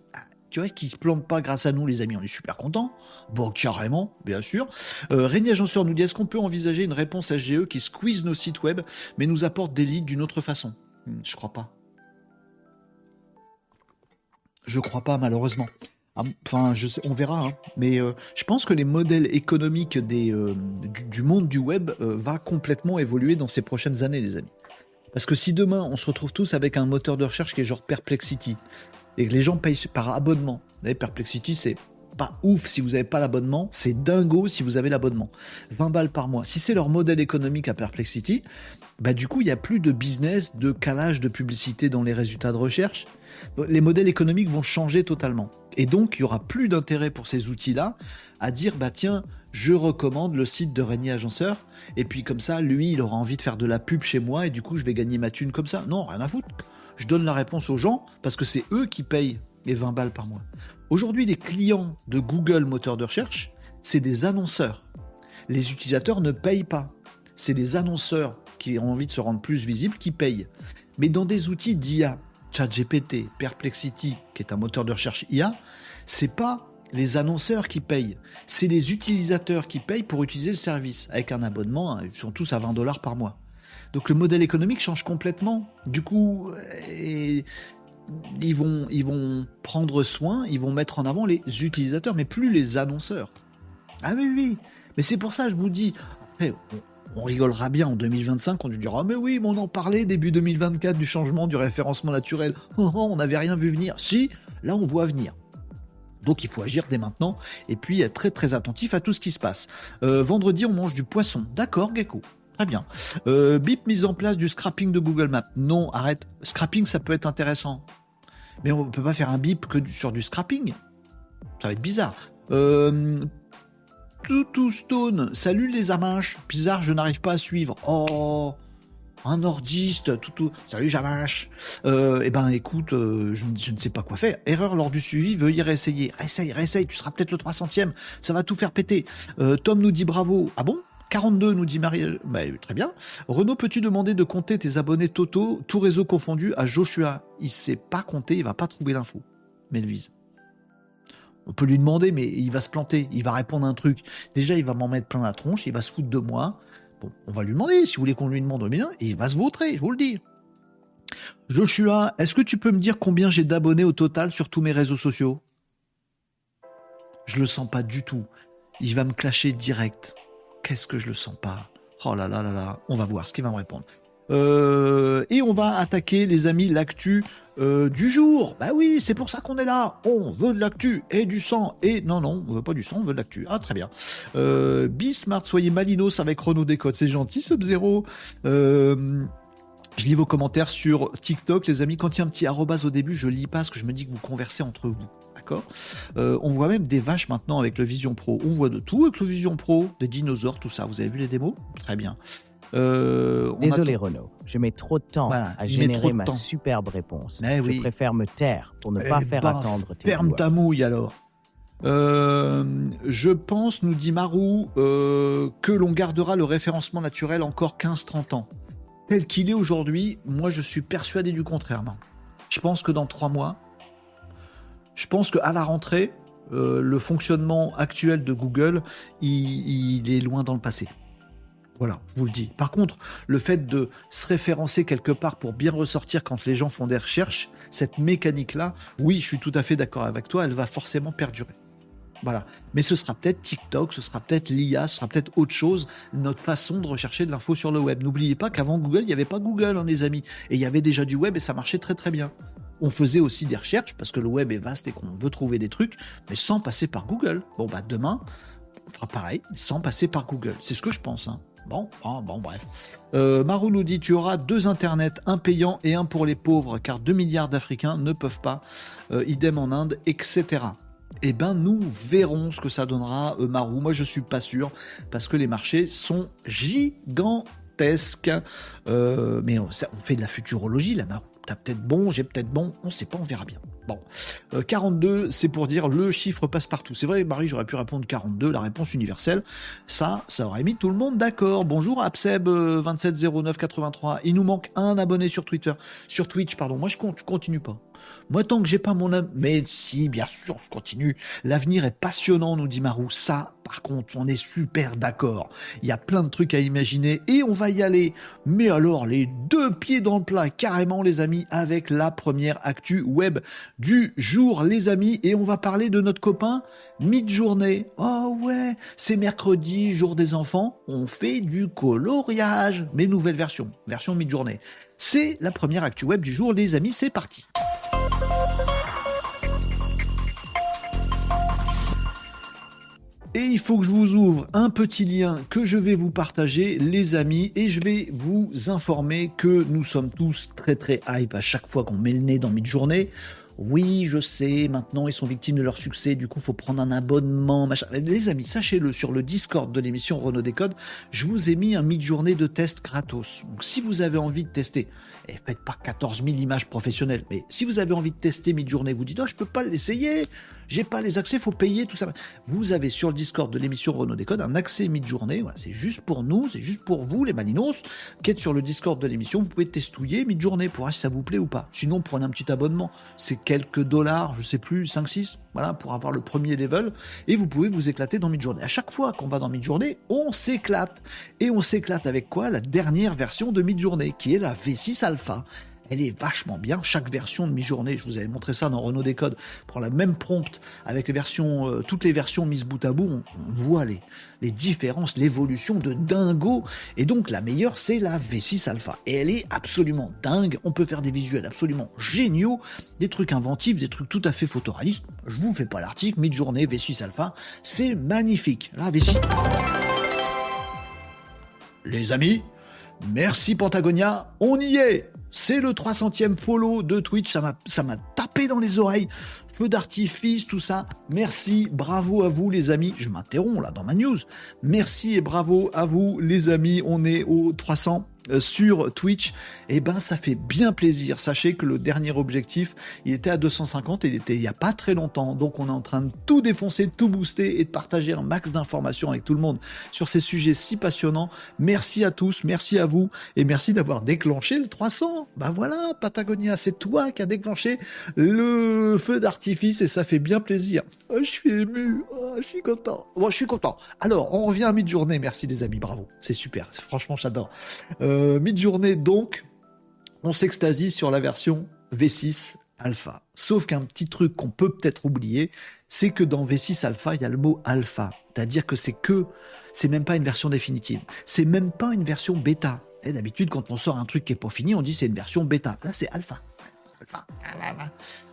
tu vois, qui se plantent pas grâce à nous, les amis, on est super contents. Bon, carrément, bien sûr. Euh, Régnier Agenceur nous dit est-ce qu'on peut envisager une réponse SGE qui squeeze nos sites web, mais nous apporte des leads d'une autre façon? Hmm, Je crois pas. Je crois pas, malheureusement. Ah, enfin, on verra, hein. mais euh, je pense que les modèles économiques euh, du, monde du web euh, va complètement évoluer dans ces prochaines années, les amis. Parce que si demain on se retrouve tous avec un moteur de recherche qui est genre Perplexity, et que les gens payent par abonnement. Vous Perplexity, c'est pas ouf si vous n'avez pas l'abonnement, c'est dingo si vous avez l'abonnement. 20 balles par mois. Si c'est leur modèle économique à Perplexity, bah du coup, il n'y a plus de business, de calage de publicité dans les résultats de recherche. Les modèles économiques vont changer totalement. Et donc, il y aura plus d'intérêt pour ces outils-là à dire, bah tiens, je recommande le site de Régnier Agenceur, et puis comme ça, lui, il aura envie de faire de la pub chez moi, et du coup, je vais gagner ma thune comme ça. Non, rien à foutre je donne la réponse aux gens parce que c'est eux qui payent les 20 balles par mois. Aujourd'hui, les clients de Google moteur de recherche, c'est des annonceurs. Les utilisateurs ne payent pas. C'est les annonceurs qui ont envie de se rendre plus visibles qui payent. Mais dans des outils d'IA, ChatGPT, Perplexity, qui est un moteur de recherche IA, c'est pas les annonceurs qui payent, c'est les utilisateurs qui payent pour utiliser le service. Avec un abonnement, hein, ils sont tous à 20 dollars par mois. Donc le modèle économique change complètement. Du coup, ils, vont, ils vont prendre soin, ils vont mettre en avant les utilisateurs, mais plus les annonceurs. Ah oui, oui. Mais c'est pour ça, je vous dis, on, rigolera bien en 2025, on dira, ah, mais oui, on en parlait début 2024 du changement du référencement naturel. Oh, oh, on n'avait rien vu venir. Si, là, on voit venir. Donc il faut agir dès maintenant et puis être très très attentif à tout ce qui se passe. Euh, vendredi, on mange du poisson. D'accord, Gecko. Très bien. Euh, bip, mise en place du scrapping de Google Maps. Non, arrête. Scrapping, ça peut être intéressant. Mais on ne peut pas faire un bip que sur du scrapping. Ça va être bizarre. Euh, Stone, salut les amanches. Bizarre, je n'arrive pas à suivre. Oh un nordiste, tout, tout. Salut Jamache. Euh, eh ben écoute, euh, je, ne sais pas quoi faire. Erreur lors du suivi, veuillez réessayer. Réessaye, réessaye, tu seras peut-être le 300e. Ça va tout faire péter. Tom nous dit bravo. Ah bon? 42 nous dit Marie. Bah, très bien. Renaud, peux-tu demander de compter tes abonnés totaux, tout réseau confondu, à Joshua? Il sait pas compter, il va pas trouver l'info. Melvise. On peut lui demander, mais il va se planter. Il va répondre un truc. Déjà, il va m'en mettre plein la tronche. Il va se foutre de moi. Bon, on va lui demander, si vous voulez qu'on lui demande bien, et il va se vautrer, je vous le dis. Joshua, est-ce que tu peux me dire combien j'ai d'abonnés au total sur tous mes réseaux sociaux? Je le sens pas du tout. Il va me clasher direct. Qu'est-ce que je le sens pas? Oh là là là là, on va voir ce qu'il va me répondre. Euh, et on va attaquer, les amis, l'actu euh, du jour. Bah oui, c'est pour ça qu'on est là. On veut de l'actu et du sang. Et non, non, on veut pas du sang, on veut de l'actu. Ah, très bien. Euh, Bismart, soyez malinos avec Renault Décode. C'est gentil, Sub-Zero. Euh, je lis vos commentaires sur TikTok, les amis. Quand il y a un petit arrobas au début, je lis pas parce que je me dis que vous conversez entre vous. D'accord On voit même des vaches maintenant avec le Vision Pro. On voit de tout avec le Vision Pro, des dinosaures, tout ça. Vous avez vu les démos? Très bien. Euh, Désolé Renaud, je mets trop de temps à générer ma superbe réponse. je préfère me taire pour ne pas eh faire ben, attendre tes Ferme ta mouille alors. Euh, je pense, nous dit Marou, euh, que l'on gardera le référencement naturel encore 15-30 ans. Tel qu'il est aujourd'hui, moi je suis persuadé du contraire. Je pense que dans trois mois, je pense qu'à la rentrée, le fonctionnement actuel de Google, il est loin dans le passé. Voilà, je vous le dis. Par contre, le fait de se référencer quelque part pour bien ressortir quand les gens font des recherches, cette mécanique-là, oui, je suis tout à fait d'accord avec toi, elle va forcément perdurer. Voilà. Mais ce sera peut-être TikTok, ce sera peut-être l'IA, ce sera peut-être autre chose, notre façon de rechercher de l'info sur le web. N'oubliez pas qu'avant Google, il n'y avait pas Google, hein, les amis. Et il y avait déjà du web et ça marchait très très bien. On faisait aussi des recherches parce que le web est vaste et qu'on veut trouver des trucs, mais sans passer par Google. Bon, bah demain, on fera pareil, sans passer par Google. C'est ce que je pense. Hein. Bon, ah, bon, bref. Euh, Marou nous dit tu auras deux internets, un payant et un pour les pauvres, car 2 milliards d'Africains ne peuvent pas, euh, idem en Inde, etc. Eh ben, nous verrons ce que ça donnera, euh, Marou. Moi, je suis pas sûr, parce que les marchés sont gigantesques. mais on, on, fait de la futurologie, là, Marou. T'as peut-être bon, j'ai peut-être bon, on sait pas, on verra bien. Bon, 42, euh, c'est pour dire le chiffre passe partout. C'est vrai, Marie, j'aurais pu répondre 42, la réponse universelle. Ça, ça aurait mis tout le monde d'accord. Bonjour, Abseb270983. Il nous manque un abonné sur Twitter, sur Twitch, pardon. Moi, je compte, continue pas. Moi, tant que j'ai pas mon âme. Mais si, bien sûr, je continue. L'avenir est passionnant, nous dit Marou. Ça, par contre, on est super d'accord. Il y a plein de trucs à imaginer et on va y aller. Mais alors, les deux pieds dans le plat, carrément, les amis, avec la première actu web du jour, les amis. Et on va parler de notre copain Mid-journée. Oh ouais, c'est mercredi, jour des enfants. On fait du coloriage. Mais nouvelle version, version mid-journée. C'est la première actu web du jour, les amis. C'est parti. Et il faut que je vous ouvre un petit lien que je vais vous partager, les amis, et je vais vous informer que nous sommes tous très très hype à chaque fois qu'on met le nez dans mid-journée. Oui, je sais, maintenant ils sont victimes de leur succès, du coup faut prendre un abonnement, machin. Les amis, sachez-le, sur le Discord de l'émission Renault Décode, je vous ai mis un mid-journée de test gratos. Donc si vous avez envie de tester, et faites pas 14 000 images professionnelles, mais si vous avez envie de tester mid-journée, vous dites, oh, je peux pas l'essayer, j'ai pas les accès, faut payer, tout ça. Vous avez sur le Discord de l'émission Renault Décode un accès mid-journée. c'est juste pour nous, c'est juste pour vous, les Malinos, qui êtes sur le Discord de l'émission. Vous pouvez testouiller mid-journée pour voir si ça vous plaît ou pas. Sinon, prenez un petit abonnement. C'est quelques dollars, je sais plus, 5, 6, voilà, pour avoir le premier level. Et vous pouvez vous éclater dans mid-journée. À chaque fois qu'on va dans mid-journée, on s'éclate. Et on s'éclate avec quoi? La dernière version de mid-journée, qui est la V6 Alpha. Elle est vachement bien. Chaque version de mi-journée, je vous avais montré ça dans Renault Décode, prend la même prompt avec euh, toutes les versions mises bout à bout, on, voit les, les différences, l'évolution de dingo. Et donc la meilleure, c'est la V6 Alpha. Et elle est absolument dingue. On peut faire des visuels absolument géniaux, des trucs inventifs, des trucs tout à fait photoréalistes. Je vous fais pas l'article, mi-journée, V6 Alpha, c'est magnifique. La V6. Les amis, merci Pentagonia, on y est c'est le 300e follow de Twitch, ça m'a tapé dans les oreilles. Feu d'artifice, tout ça. Merci, bravo à vous les amis. Je m'interromps là dans ma news. Merci et bravo à vous les amis. On est au 300 euh, sur Twitch, eh ben ça fait bien plaisir. Sachez que le dernier objectif, il était à 250 et il était il y a pas très longtemps. Donc on est en train de tout défoncer, de tout booster et de partager un max d'informations avec tout le monde sur ces sujets si passionnants. Merci à tous, merci à vous et merci d'avoir déclenché le 300. Bah voilà, Patagonia, c'est toi qui as déclenché le feu d'artifice et ça fait bien plaisir. Oh, je suis ému, oh, je suis content. Bon, je suis content. Alors, on revient à mi-journée. Merci les amis, bravo. C'est super. Franchement, j'adore. Euh, euh, mid-journée, donc, on s'extasie sur la version V6 Alpha. Sauf qu'un petit truc qu'on peut peut-être oublier, c'est que dans V6 Alpha, il y a le mot alpha. C'est-à-dire que c'est que, c'est même pas une version définitive. C'est même pas une version bêta. Et d'habitude, quand on sort un truc qui est pas fini, on dit c'est une version bêta. Là, c'est alpha. Alpha.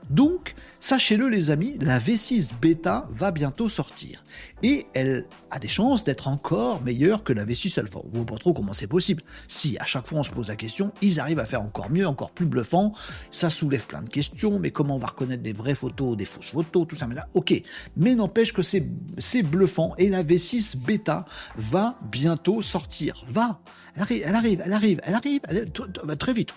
Donc, sachez-le les amis, la V6 bêta va bientôt sortir. Et elle a des chances d'être encore meilleure que la V6 alpha. Vous ne voyez pas trop comment c'est possible. Si à chaque fois on se pose la question, ils arrivent à faire encore mieux, encore plus bluffant. Ça soulève plein de questions, mais comment on va reconnaître des vraies photos, des fausses photos, tout ça, mais là, ok. Mais n'empêche que c'est bluffant et la V6 bêta va bientôt sortir. Va elle arrive, elle arrive, elle arrive, elle arrive, elle, très vite.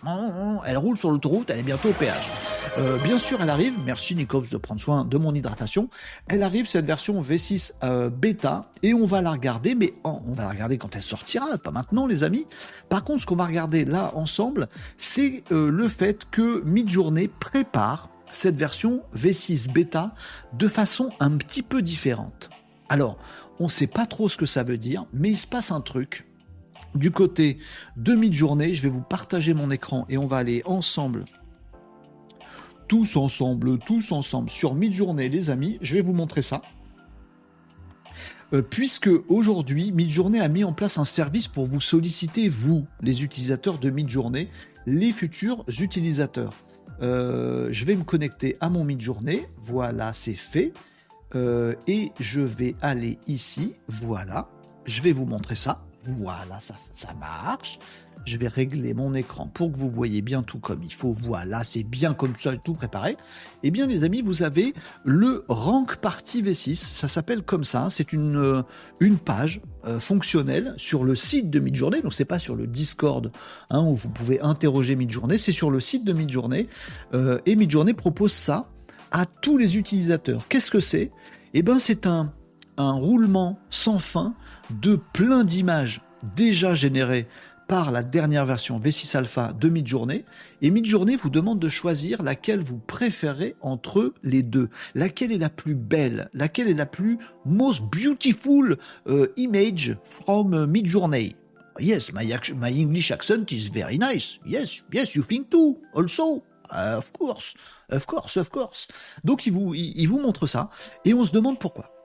Elle roule sur l'autoroute, elle est bientôt au péage. Euh, bien sûr, elle arrive. Merci Nicops de prendre soin de mon hydratation. Elle arrive cette version V6 euh, bêta et on va la regarder, mais on va la regarder quand elle sortira, pas maintenant les amis. Par contre, ce qu'on va regarder là ensemble, c'est euh, le fait que Midjourney prépare cette version V6 bêta de façon un petit peu différente. Alors, on ne sait pas trop ce que ça veut dire, mais il se passe un truc. Du côté de Midjourney, je vais vous partager mon écran et on va aller ensemble tous ensemble, tous ensemble, sur Midjourney, les amis. Je vais vous montrer ça. Euh, puisque aujourd'hui, Midjourney a mis en place un service pour vous solliciter, vous, les utilisateurs de Midjourney, les futurs utilisateurs. Euh, je vais me connecter à mon Midjourney. Voilà, c'est fait. Euh, et je vais aller ici. Voilà. Je vais vous montrer ça. Voilà, ça, ça marche je vais régler mon écran pour que vous voyez bien tout comme il faut. Voilà, c'est bien comme ça, tout préparé. Eh bien, les amis, vous avez le Rank Party V6. Ça s'appelle comme ça. C'est une, euh, une page euh, fonctionnelle sur le site de Midjourney. Donc, c'est pas sur le Discord hein, où vous pouvez interroger Midjourney. C'est sur le site de Midjourney. Euh, et Midjourney propose ça à tous les utilisateurs. Qu'est-ce que c'est? Eh bien, c'est un, un roulement sans fin de plein d'images déjà générées par la dernière version V6 Alpha de Midjourney. Et Midjourney vous demande de choisir laquelle vous préférez entre les deux. Laquelle est la plus belle? Laquelle est la plus most beautiful uh, image from Midjourney? Yes, my, English accent is very nice. Yes, yes, you think too, also. Of course, of course, of course. Donc il vous, il, vous montre ça et on se demande pourquoi.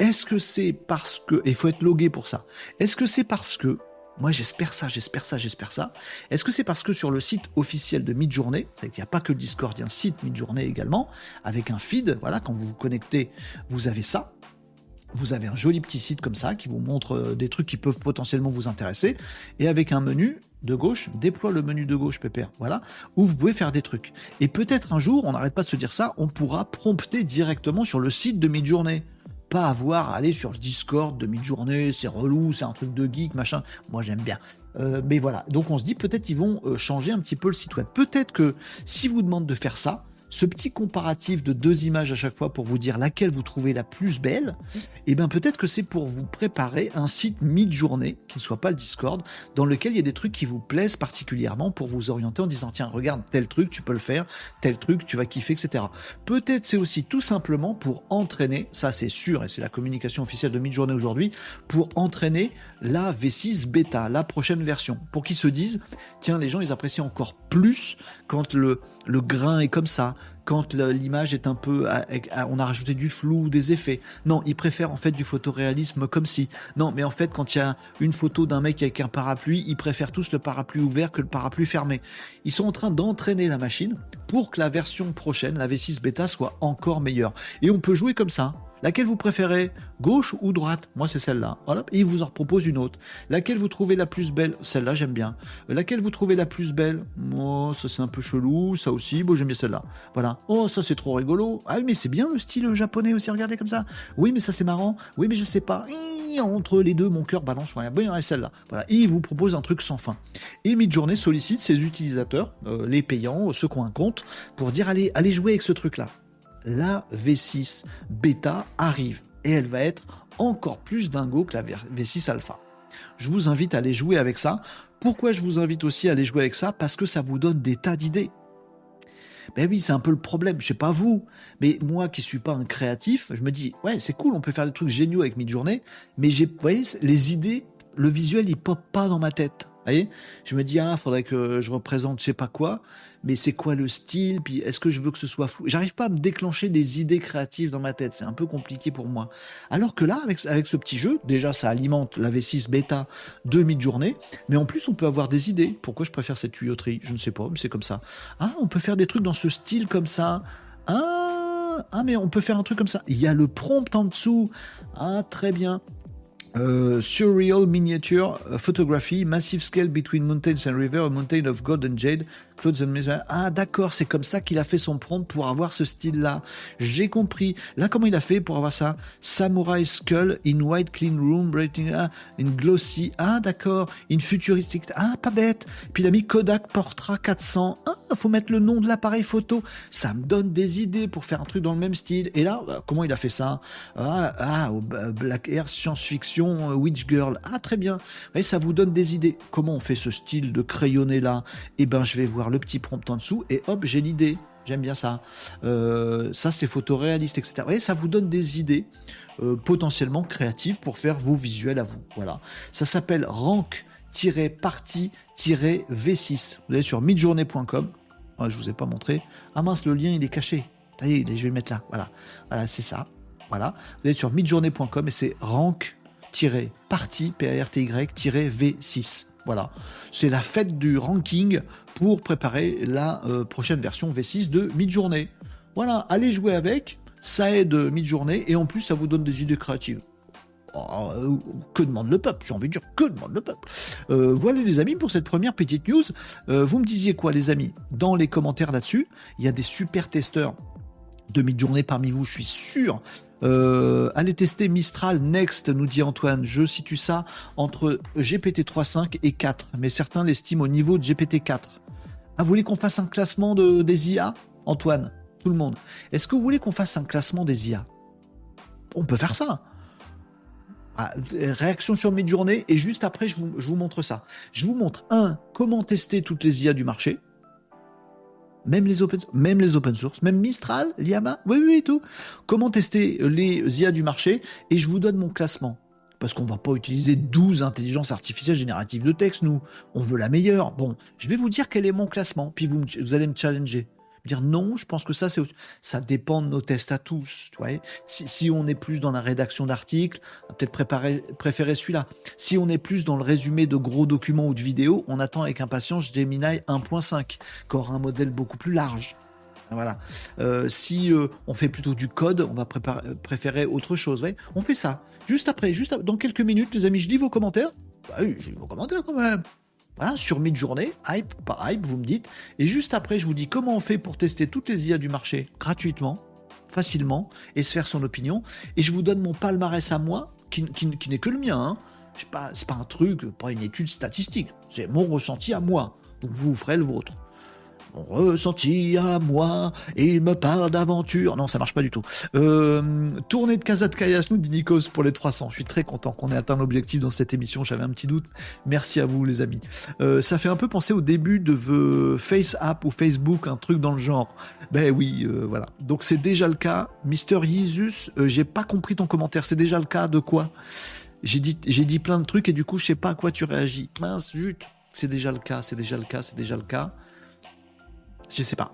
Est-ce que c'est parce que, il faut être logué pour ça, est-ce que c'est parce que moi, j'espère ça, j'espère ça, j'espère ça. Est-ce que c'est parce que sur le site officiel de Midjourney, c'est qu'il n'y a pas que le Discord, il y a un site Midjourney également, avec un feed, voilà, quand vous vous connectez, vous avez ça. Vous avez un joli petit site comme ça qui vous montre euh, des trucs qui peuvent potentiellement vous intéresser. Et avec un menu de gauche, déploie le menu de gauche, Pépère, voilà, où vous pouvez faire des trucs. Et peut-être un jour, on n'arrête pas de se dire ça, on pourra prompter directement sur le site de Midjourney pas avoir à aller sur le Discord de mi-journée, c'est relou, c'est un truc de geek, machin. Moi, j'aime bien. Euh, mais voilà. Donc, on se dit peut-être qu'ils vont euh, changer un petit peu le site web. Peut-être que si vous demande de faire ça, ce petit comparatif de deux images à chaque fois pour vous dire laquelle vous trouvez la plus belle, et eh bien peut-être que c'est pour vous préparer un site mid-journée, qui ne soit pas le Discord, dans lequel il y a des trucs qui vous plaisent particulièrement pour vous orienter en disant tiens, regarde tel truc, tu peux le faire, tel truc, tu vas kiffer, etc. Peut-être c'est aussi tout simplement pour entraîner, ça c'est sûr, et c'est la communication officielle de mid-journée aujourd'hui, pour entraîner la V6 bêta, la prochaine version, pour qu'ils se disent tiens, les gens ils apprécient encore plus quand le, le grain est comme ça, quand l'image est un peu, on a rajouté du flou, des effets. Non, ils préfèrent en fait du photoréalisme comme si. Non, mais en fait, quand il y a une photo d'un mec avec un parapluie, ils préfèrent tous le parapluie ouvert que le parapluie fermé. Ils sont en train d'entraîner la machine pour que la version prochaine, la V6 bêta, soit encore meilleure. Et on peut jouer comme ça. Laquelle vous préférez Gauche ou droite? Moi, c'est celle-là. Voilà. Et il vous en propose une autre. Laquelle vous trouvez la plus belle? Celle-là, j'aime bien. Laquelle vous trouvez la plus belle? Oh, ça c'est un peu chelou. Ça aussi, bon, j'aime bien celle-là. Voilà. Oh, ça c'est trop rigolo. Ah oui, mais c'est bien le style japonais aussi. Regardez comme ça. Oui, mais ça c'est marrant. Oui, mais je sais pas. Entre les deux, mon cœur balance. Voilà. Bon, celle-là. Voilà. Et il vous propose un truc sans fin. Et Midjourney sollicite ses utilisateurs, euh, les payants, ceux qui ont un compte, pour dire allez, allez jouer avec ce truc-là la V6 bêta arrive et elle va être encore plus dingo que la V6 alpha. Je vous invite à aller jouer avec ça. Pourquoi je vous invite aussi à aller jouer avec ça? Parce que ça vous donne des tas d'idées. Ben oui, c'est un peu le problème. Je sais pas vous, mais moi qui suis pas un créatif, je me dis ouais, c'est cool, on peut faire des trucs géniaux avec Midjourney, mais j'ai, vous voyez, les idées, le visuel, il pop pas dans ma tête je me dis, ah, faudrait que je représente je sais pas quoi, mais c'est quoi le style, puis est-ce que je veux que ce soit fou? J'arrive pas à me déclencher des idées créatives dans ma tête, c'est un peu compliqué pour moi. Alors que là, avec, ce petit jeu, déjà ça alimente la V6 bêta de mid-journée, mais en plus on peut avoir des idées. Pourquoi je préfère cette tuyauterie? Je ne sais pas, mais c'est comme ça. Ah, on peut faire des trucs dans ce style comme ça. Ah, ah, mais on peut faire un truc comme ça. Il y a le prompt en dessous. Ah, très bien. Euh, surreal miniature photography, massive scale between mountains and river, a mountain of gold and jade, ah d'accord, c'est comme ça qu'il a fait son prompt pour avoir ce style-là. J'ai compris. Là, comment il a fait pour avoir ça? Samurai Skull in white clean room, ah, in glossy. Ah d'accord, in futuristic. Ah pas bête. Puis il a mis Kodak Portrait 400. Ah, faut mettre le nom de l'appareil photo. Ça me donne des idées pour faire un truc dans le même style. Et là, bah, comment il a fait ça? Ah, ah Black Air science-fiction, Witch Girl. Ah très bien. Et ça vous donne des idées. Comment on fait ce style de crayonné là Eh ben, je vais voir le petit prompt en dessous et hop, j'ai l'idée. J'aime bien ça. Euh, ça, c'est photoréaliste, etc. Et ça vous donne des idées euh, potentiellement créatives pour faire vos visuels à vous. Voilà. Ça s'appelle rank-party-v6. Vous allez sur midjournée.com. je vous ai pas montré. Ah mince, le lien, il est caché. je vais le mettre là. Voilà. Voilà, c'est ça. Voilà. Vous allez sur midjournée.com et c'est rank-party, P-A-R-T-Y-v6. Voilà, c'est la fête du ranking pour préparer la euh, prochaine version V6 de mid-journée. Voilà, allez jouer avec, ça aide mid-journée et en plus ça vous donne des idées créatives. Oh, euh, que demande le peuple? J'ai envie de dire que demande le peuple? Euh, voilà les amis pour cette première petite news. vous me disiez quoi les amis? Dans les commentaires là-dessus, il y a des super testeurs demi-journée parmi vous, je suis sûr. Euh, allez tester Mistral Next, nous dit Antoine. Je situe ça entre GPT 3.5 et 4, mais certains l'estiment au niveau de GPT 4. Ah, vous voulez qu'on fasse un classement de, des IA Antoine, tout le monde? Est-ce que vous voulez qu'on fasse un classement des IA On peut faire ça. Ah, réaction sur mid-journée, et juste après, je je vous montre ça. Je vous montre, un, comment tester toutes les IA du marché même les open, même les open source, même Mistral, Liama, oui, oui, tout. Comment tester les IA du marché? Et je vous donne mon classement. Parce qu'on va pas utiliser 12 intelligences artificielles génératives de texte, nous. On veut la meilleure. Bon, je vais vous dire quel est mon classement, puis vous, vous allez me challenger dire non, je pense que ça, ça dépend de nos tests à tous. Tu vois si, on est plus dans la rédaction d'articles, peut-être préférer celui-là. Si on est plus dans le résumé de gros documents ou de vidéos, on attend avec impatience Gemini 1.5, qui aura un modèle beaucoup plus large. Voilà. Euh, si euh, on fait plutôt du code, on va préférer autre chose. On fait ça. Juste après, juste dans quelques minutes, les amis, je lis vos commentaires. Bah oui, j'ai vos commentaires quand même. Voilà, sur mid-journée, hype, pas hype, vous me dites. Et juste après, je vous dis comment on fait pour tester toutes les IA du marché gratuitement, facilement, et se faire son opinion. Et je vous donne mon palmarès à moi, qui, n'est que le mien. Hein. C'est pas, pas un truc, pas une étude statistique. C'est mon ressenti à moi. Donc vous ferez le vôtre. Ressenti à moi, il me parle d'aventure. Non, ça marche pas du tout. Euh, tournée de Casa de Kayas, nous dit Nikos pour les 300. Je suis très content qu'on ait atteint l'objectif dans cette émission. J'avais un petit doute. Merci à vous, les amis. Euh, ça fait un peu penser au début de The ou Facebook, un truc dans le genre. Ben oui, euh, voilà. Donc c'est déjà le cas. Mister Jesus, j'ai pas compris ton commentaire. C'est déjà le cas de quoi? J'ai dit, j'ai dit plein de trucs et du coup, je sais pas à quoi tu réagis. Mince, zut. C'est déjà le cas, c'est déjà le cas, c'est déjà le cas. Je sais pas.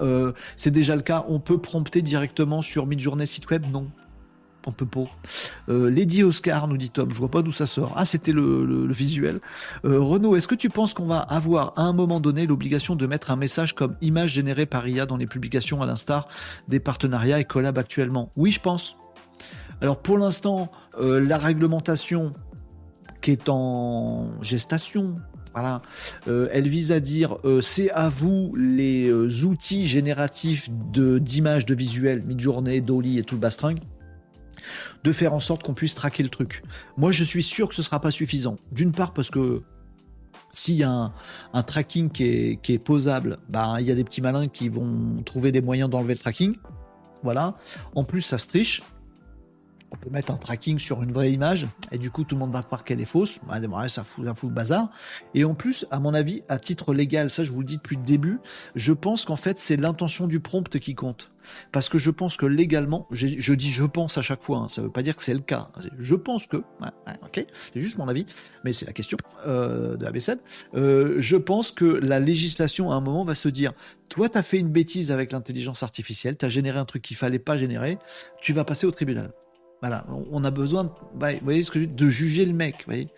Euh, c'est déjà le cas. On peut prompter directement sur Midjourney site web? Non. On peut pas. Euh, Lady Oscar, nous dit Tom, je vois pas d'où ça sort. Ah, c'était le, visuel. Euh, Renaud, est-ce que tu penses qu'on va avoir à un moment donné l'obligation de mettre un message comme image générée par IA dans les publications à l'instar des partenariats et collabs actuellement? Oui, je pense. Alors pour l'instant, la réglementation qui est en gestation, voilà. Euh, elle vise à dire euh, c'est à vous les euh, outils génératifs de d'images, de visuels, Midjourney, Dolly et tout le bastring de faire en sorte qu'on puisse traquer le truc. Moi, je suis sûr que ce sera pas suffisant. D'une part parce que s'il y a un, tracking qui est, posable, bah, il y a des petits malins qui vont trouver des moyens d'enlever le tracking. Voilà. En plus, ça se triche on peut mettre un tracking sur une vraie image et du coup tout le monde va croire qu'elle est fausse. ça fout, ça fout le bazar. Et en plus, à mon avis, à titre légal, ça je vous le dis depuis le début, je pense qu'en fait c'est l'intention du prompt qui compte. Parce que je pense que légalement, je dis je pense à chaque fois, hein, ça ne veut pas dire que c'est le cas. Je pense que, ok, c'est juste mon avis, mais c'est la question euh, de la euh, je pense que la législation à un moment va se dire, toi tu as fait une bêtise avec l'intelligence artificielle, tu as généré un truc qu'il fallait pas générer, tu vas passer au tribunal. Voilà, on a besoin, de juger le mec. Vous voyez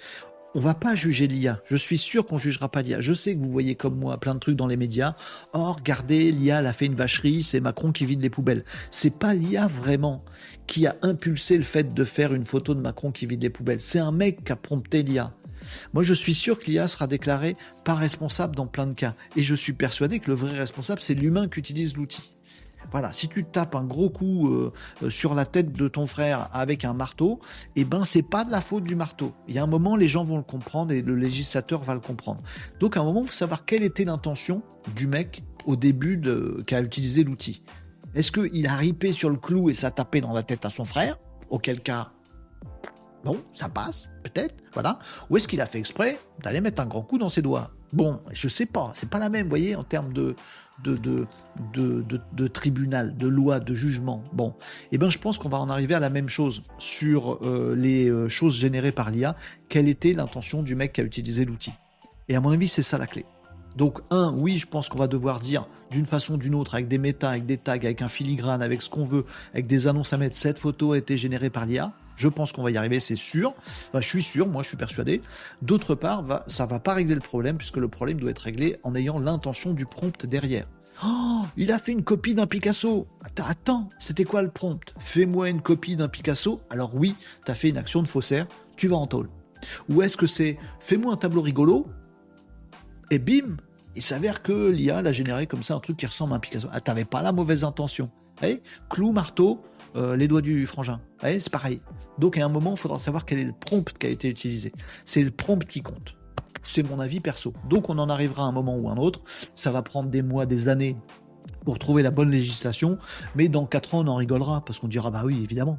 on va pas juger l'IA. Je suis sûr qu'on jugera pas l'IA. Je sais que vous voyez comme moi plein de trucs dans les médias. Oh, regardez, l'IA, a fait une vacherie, c'est Macron qui vide les poubelles. C'est pas l'IA vraiment qui a impulsé le fait de faire une photo de Macron qui vide les poubelles. C'est un mec qui a prompté l'IA. Moi, je suis sûr que l'IA sera déclarée pas responsable dans plein de cas. Et je suis persuadé que le vrai responsable, c'est l'humain qui utilise l'outil. Voilà, si tu tapes un gros coup euh, euh, sur la tête de ton frère avec un marteau, eh ben c'est pas de la faute du marteau. Il y a un moment, les gens vont le comprendre et le législateur va le comprendre. Donc à un moment, il faut savoir quelle était l'intention du mec au début de, qui a utilisé l'outil. Est-ce qu'il a ripé sur le clou et ça tapé dans la tête à son frère? Auquel cas, bon, ça passe, peut-être, voilà. Ou est-ce qu'il a fait exprès d'aller mettre un grand coup dans ses doigts? Bon, je sais pas, c'est pas la même, vous voyez, en termes de, de, tribunal, de loi, de jugement. Bon, eh bien, je pense qu'on va en arriver à la même chose sur euh, les euh, choses générées par l'IA. Quelle était l'intention du mec qui a utilisé l'outil? Et à mon avis, c'est ça la clé. Donc, un, oui, je pense qu'on va devoir dire d'une façon ou d'une autre, avec des méta, avec des tags, avec un filigrane, avec ce qu'on veut, avec des annonces à mettre, cette photo a été générée par l'IA. Je pense qu'on va y arriver, c'est sûr. je suis sûr, moi je suis persuadé. D'autre part, va, ça va pas régler le problème, puisque le problème doit être réglé en ayant l'intention du prompt derrière. Oh, il a fait une copie d'un Picasso. Attends, attends, c'était quoi le prompt? Fais-moi une copie d'un Picasso. Alors oui, tu as fait une action de faussaire, tu vas en tôle. Ou est-ce que c'est fais-moi un tableau rigolo et bim, il s'avère que l'IA l'a généré comme ça un truc qui ressemble à un Picasso. Ah, t'avais pas la mauvaise intention. Hey, clou, marteau, euh, les doigts du frangin. c'est pareil. Donc à un moment, il faudra savoir quel est le prompt qui a été utilisé. C'est le prompt qui compte. C'est mon avis perso. Donc on en arrivera à un moment ou un autre. Ça va prendre des mois, des années pour trouver la bonne législation. Mais dans 4 ans, on en rigolera parce qu'on dira bah oui, évidemment.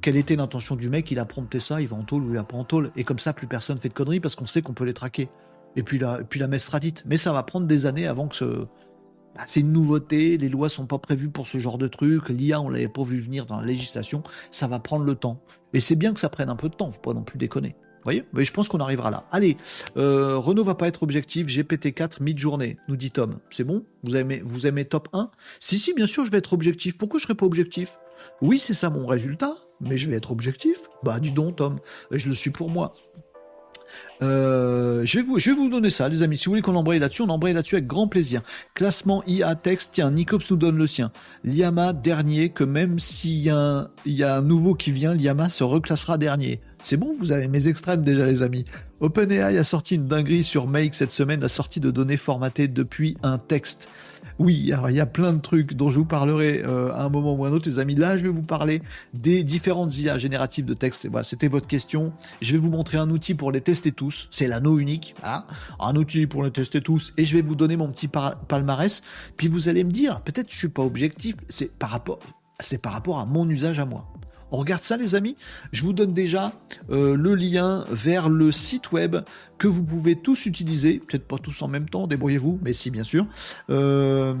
Quelle était l'intention du mec? Il a prompté ça, il va en tôle ou il va pas en tôle. Et comme ça, plus personne fait de conneries parce qu'on sait qu'on peut les traquer. Et puis la, puis la messe sera dite. Mais ça va prendre des années avant que ce, bah, c'est une nouveauté, les lois sont pas prévues pour ce genre de truc, l'IA on l'avait pas vu venir dans la législation, ça va prendre le temps. Et c'est bien que ça prenne un peu de temps, faut pas non plus déconner. Vous voyez? Mais je pense qu'on arrivera là. Allez, euh, Renault va pas être objectif, GPT-4 mid-journée, nous dit Tom. C'est bon? Vous aimez, vous aimez top 1 Si, si, bien sûr, je vais être objectif. Pourquoi je serais pas objectif? Oui, c'est ça mon résultat, mais je vais être objectif. Bah, dis donc, Tom, je le suis pour moi. Euh, je, vais vous, je vais vous donner ça, les amis. Si vous voulez qu'on embraye là-dessus, on embraye là-dessus avec grand plaisir. Classement IA texte, tiens, Nicops nous donne le sien. Liama dernier, que même s'il y, a un, nouveau qui vient, Liama se reclassera dernier. C'est bon, vous avez mes extrêmes déjà, les amis. OpenAI a sorti une dinguerie sur Make cette semaine, la sortie de données formatées depuis un texte. Oui, il y a plein de trucs dont je vous parlerai euh, à un moment ou à un autre, les amis. Là, je vais vous parler des différentes IA génératives de texte. Voilà, c'était votre question. Je vais vous montrer un outil pour les tester tous. C'est l'anneau unique. Hein un outil pour les tester tous. Et je vais vous donner mon petit palmarès. Puis vous allez me dire, peut-être je suis pas objectif. C'est par rapport, c'est par rapport à mon usage à moi. On regarde ça les amis Je vous donne déjà euh, le lien vers le site web que vous pouvez tous utiliser, peut-être pas tous en même temps, débrouillez-vous, mais si bien sûr. Euh,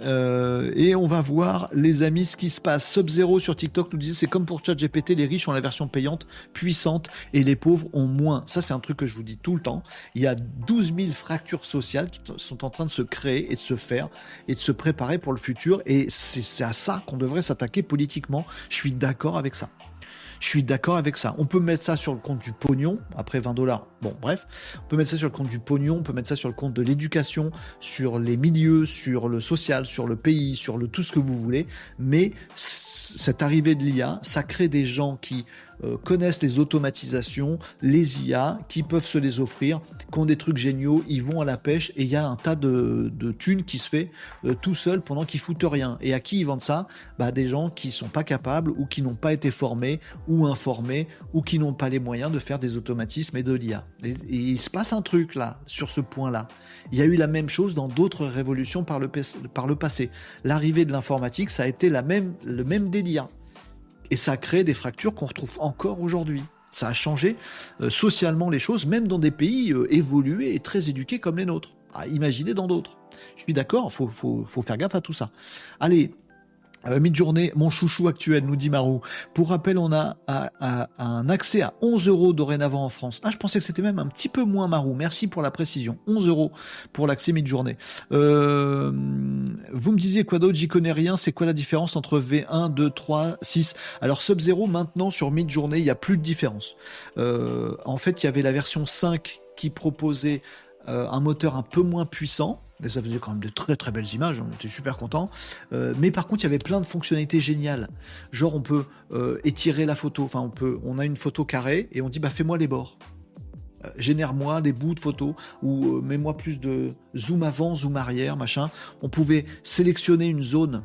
euh, et on va voir les amis ce qui se passe. Sub-Zero sur TikTok nous disait c'est comme pour ChatGPT, les riches ont la version payante, puissante, et les pauvres ont moins. Ça c'est un truc que je vous dis tout le temps. Il y a 12 000 fractures sociales qui sont en train de se créer et de se faire et de se préparer pour le futur. Et c'est à ça qu'on devrait s'attaquer politiquement. Je suis d'accord avec ça. Je suis d'accord avec ça. On peut mettre ça sur le compte du pognon, après 20 dollars. Bon, bref. On peut mettre ça sur le compte du pognon, on peut mettre ça sur le compte de l'éducation, sur les milieux, sur le social, sur le pays, sur le tout ce que vous voulez. Mais cette arrivée de l'IA, ça crée des gens qui euh, connaissent les automatisations, les IA, qui peuvent se les offrir, qui ont des trucs géniaux, ils vont à la pêche et il y a un tas de, thunes qui se fait euh, tout seul pendant qu'ils foutent rien. Et à qui ils vendent ça? Bah, Des gens qui sont pas capables ou qui n'ont pas été formés ou informés ou qui n'ont pas les moyens de faire des automatismes et de l'IA. Et, il se passe un truc là, sur ce point-là. Il y a eu la même chose dans d'autres révolutions par le, par le passé. L'arrivée de l'informatique, ça a été la même, le même délire. Et ça crée des fractures qu'on retrouve encore aujourd'hui. Ça a changé euh, socialement les choses, même dans des pays euh, évolués et très éduqués comme les nôtres. À imaginer dans d'autres. Je suis d'accord, il faut, faut, faire gaffe à tout ça. Allez, euh, Mid-journée, mon chouchou actuel, nous dit Marou. Pour rappel, on a, un accès à 11 euros dorénavant en France. Ah, je pensais que c'était même un petit peu moins Marou. Merci pour la précision. 11 euros pour l'accès mid-journée. Euh, vous me disiez quoi d'autre? J'y connais rien. C'est quoi la différence entre V1, 2, 3, 6 Alors Sub-Zero, maintenant, sur mid-journée, il n'y a plus de différence. Euh, en fait, il y avait la version 5 qui proposait un moteur un peu moins puissant ça faisait quand même de très très belles images, on était super content. Euh, mais par contre, il y avait plein de fonctionnalités géniales. Genre, on peut euh, étirer la photo. Enfin, on peut, on a une photo carrée et on dit, bah fais-moi les bords. Euh, génère-moi des bouts de photos ou mets-moi plus de zoom avant, zoom arrière, machin. On pouvait sélectionner une zone.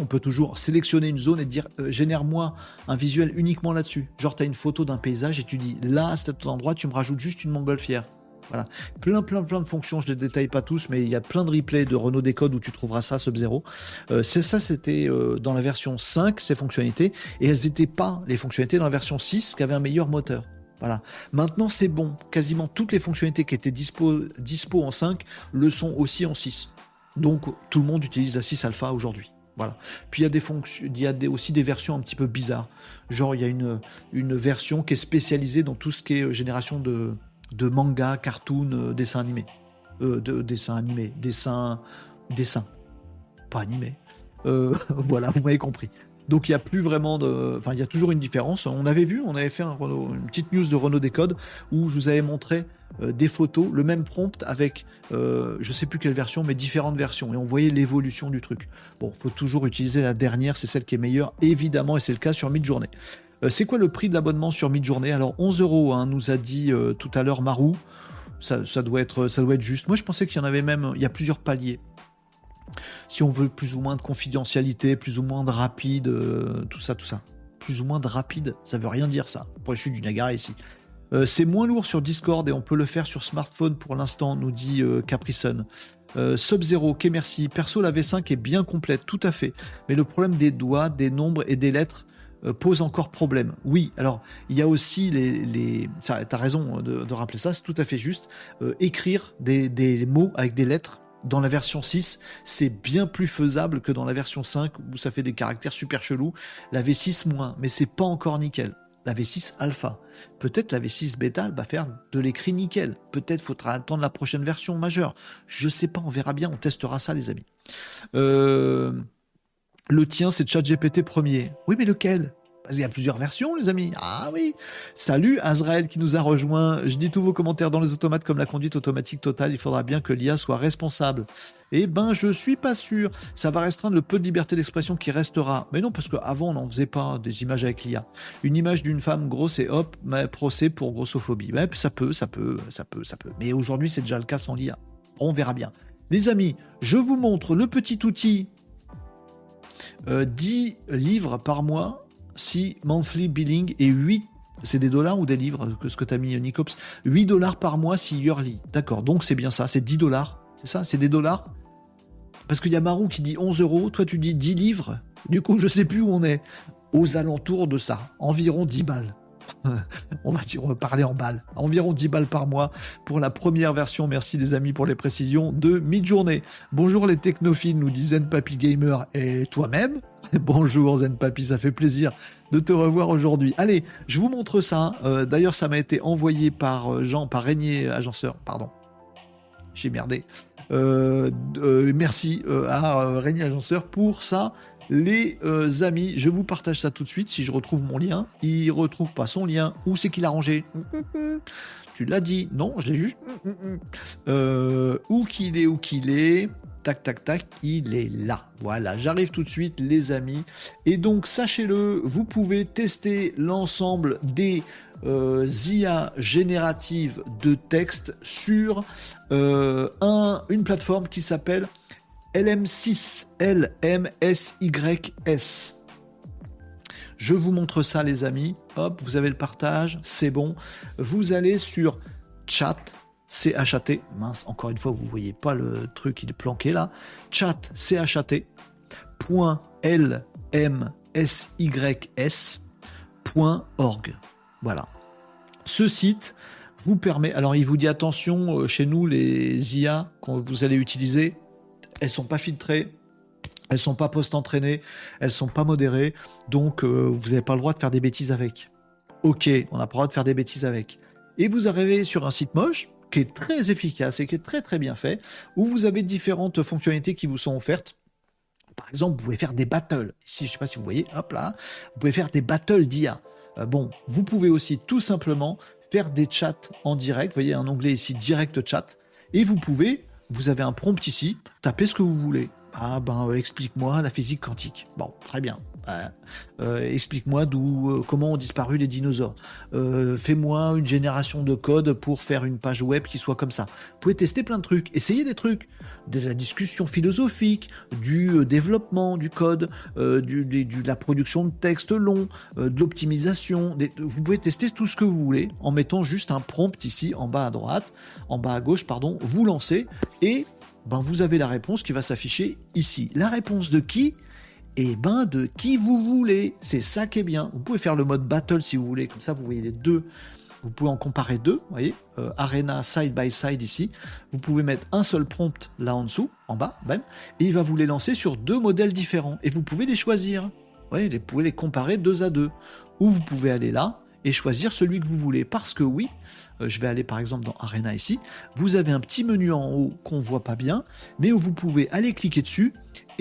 On peut toujours sélectionner une zone et dire génère-moi un visuel uniquement là-dessus. Genre, tu as une photo d'un paysage et tu dis là, à cet endroit, tu me rajoutes juste une montgolfière. Voilà. Plein, plein, plein de fonctions. Je ne les détaille pas tous, mais il y a plein de replays de Renault Décode où tu trouveras ça, Sub-Zero. Euh, c'est ça, c'était euh, dans la version 5, ces fonctionnalités. Et elles n'étaient pas les fonctionnalités dans la version 6 qui avait un meilleur moteur. Voilà. Maintenant, c'est bon. Quasiment toutes les fonctionnalités qui étaient dispo, en 5 le sont aussi en 6. Donc, tout le monde utilise la 6 Alpha aujourd'hui. Voilà. Puis il y a, aussi des versions un petit peu bizarres. Genre, il y a une, une version qui est spécialisée dans tout ce qui est euh, génération de, de manga, cartoon, euh, dessin animé. Euh, de dessin animé, dessin, dessin, pas animé. Euh, *laughs* voilà, vous m'avez compris. Donc il n'y a plus vraiment de. Enfin, il y a toujours une différence. On avait vu, on avait fait une petite news de Renault Décode où je vous avais montré des photos, le même prompt avec je je sais plus quelle version, mais différentes versions. Et on voyait l'évolution du truc. Bon, faut toujours utiliser la dernière, c'est celle qui est meilleure, évidemment, et c'est le cas sur Midjourney. Euh, c'est quoi le prix de l'abonnement sur Midjourney? Alors 11 euros, hein, nous a dit euh, tout à l'heure Marou. Ça, doit être, ça doit être juste. Moi, je pensais qu'il y en avait même. Il y a plusieurs paliers. Si on veut plus ou moins de confidentialité, plus ou moins de rapide, euh, tout ça, tout ça. Plus ou moins de rapide, ça veut rien dire ça. Je suis du Niagara ici. c'est moins lourd sur Discord et on peut le faire sur smartphone pour l'instant, nous dit Caprison. Sub-Zero, ok merci. Perso, la V5 est bien complète, tout à fait. Mais le problème des doigts, des nombres et des lettres, euh, pose encore problème. Oui, alors il y a aussi les... les... Tu as raison de, rappeler ça, c'est tout à fait juste. Euh, écrire des, mots avec des lettres dans la version 6, c'est bien plus faisable que dans la version 5 où ça fait des caractères super chelous. La V6 moins, mais c'est pas encore nickel. La V6 alpha. Peut-être la V6 bêta va faire de l'écrit nickel. Peut-être faudra attendre la prochaine version majeure. Je sais pas, on verra bien, on testera ça les amis. Euh, le tien, c'est ChatGPT premier. Oui, mais lequel? Il y a plusieurs versions, les amis. Ah oui. Salut, Azrael qui nous a rejoint. Je dis tous vos commentaires dans les automates comme la conduite automatique totale. Il faudra bien que l'IA soit responsable. Eh ben, je suis pas sûr. Ça va restreindre le peu de liberté d'expression qui restera. Mais non, parce qu'avant, on n'en faisait pas des images avec l'IA. Une image d'une femme grosse et hop, procès pour grossophobie. ça peut, ça peut, ça peut, ça peut. Mais aujourd'hui, c'est déjà le cas sans l'IA. On verra bien. Les amis, je vous montre le petit outil 10 livres par mois si monthly billing est 8 c'est des dollars ou des livres que ce que tu as mis Nicops? 8 dollars par mois si yearly. D'accord, donc c'est bien ça, c'est 10 dollars. C'est ça, c'est des dollars? Parce qu'il y a Marou qui dit 11 euros, toi tu dis 10 livres. Du coup, je sais plus où on est. Aux alentours de ça, environ 10 balles. *laughs* on, va dire, parler en balles. Environ 10 balles par mois pour la première version. Merci les amis pour les précisions de mi-journée. Bonjour les technophiles, nous dit Zen et toi-même. *laughs* Bonjour Zen Papy, ça fait plaisir de te revoir aujourd'hui. Allez, je vous montre ça. Euh, d'ailleurs, ça m'a été envoyé par euh, Jean, par Régnier Agenceur, pardon. J'ai merdé. Euh, merci à Régnier Agenceur pour ça les euh, amis, je vous partage ça tout de suite si je retrouve mon lien. Il retrouve pas son lien. Où c'est qu'il a rangé? Tu l'as dit Non, je l'ai juste. Euh, où qu'il est, où qu'il est tac tac tac, il est là. Voilà, j'arrive tout de suite les amis. Et donc sachez-le, vous pouvez tester l'ensemble des euh, IA génératives de texte sur une plateforme qui s'appelle LM6, LMSYS. Je vous montre ça, les amis. Hop, vous avez le partage, c'est bon. Vous allez sur chat, C-H-A-T. Mince, encore une fois, vous voyez pas le truc, il est planqué là. Chat, C-H-A-T. Point. Voilà. Ce site vous permet. Alors, il vous dit attention, euh, chez nous, les IA, quand vous allez utiliser, elles sont pas filtrées, elles sont pas post-entraînées, elles sont pas modérées, donc euh, vous n'avez pas le droit de faire des bêtises avec. Ok, on n'a pas le droit de faire des bêtises avec. Et vous arrivez sur un site moche qui est très efficace et qui est très très bien fait, où vous avez différentes fonctionnalités qui vous sont offertes. Par exemple, vous pouvez faire des battles. Ici, je ne sais pas si vous voyez, hop là, vous pouvez faire des battles d'IA. Euh, bon, vous pouvez aussi tout simplement faire des chats en direct. Vous voyez un onglet ici, direct chat. Et vous pouvez vous avez un prompt ici, tapez ce que vous voulez. Ah ben, euh, explique-moi la physique quantique. Bon, très bien. Euh, explique-moi d'où, euh, comment ont disparu les dinosaures. Fais-moi une génération de code pour faire une page web qui soit comme ça. Vous pouvez tester plein de trucs, essayez des trucs, de la discussion philosophique, du développement du code, de la production de textes longs, de l'optimisation. Vous pouvez tester tout ce que vous voulez en mettant juste un prompt ici en bas à droite, en bas à gauche, pardon. Vous lancez et ben vous avez la réponse qui va s'afficher ici. La réponse de qui? Eh ben de qui vous voulez. C'est ça qui est bien. Vous pouvez faire le mode battle si vous voulez, comme ça vous voyez les deux. Vous pouvez en comparer deux, vous voyez, euh, Arena side by side ici. Vous pouvez mettre un seul prompt là en dessous, en bas, ben, et il va vous les lancer sur deux modèles différents. Et vous pouvez les choisir. Vous, voyez, vous pouvez les comparer deux à deux. Ou vous pouvez aller là, et choisir celui que vous voulez. Parce que oui, euh, je vais aller par exemple dans Arena ici, vous avez un petit menu en haut qu'on voit pas bien, mais où vous pouvez aller cliquer dessus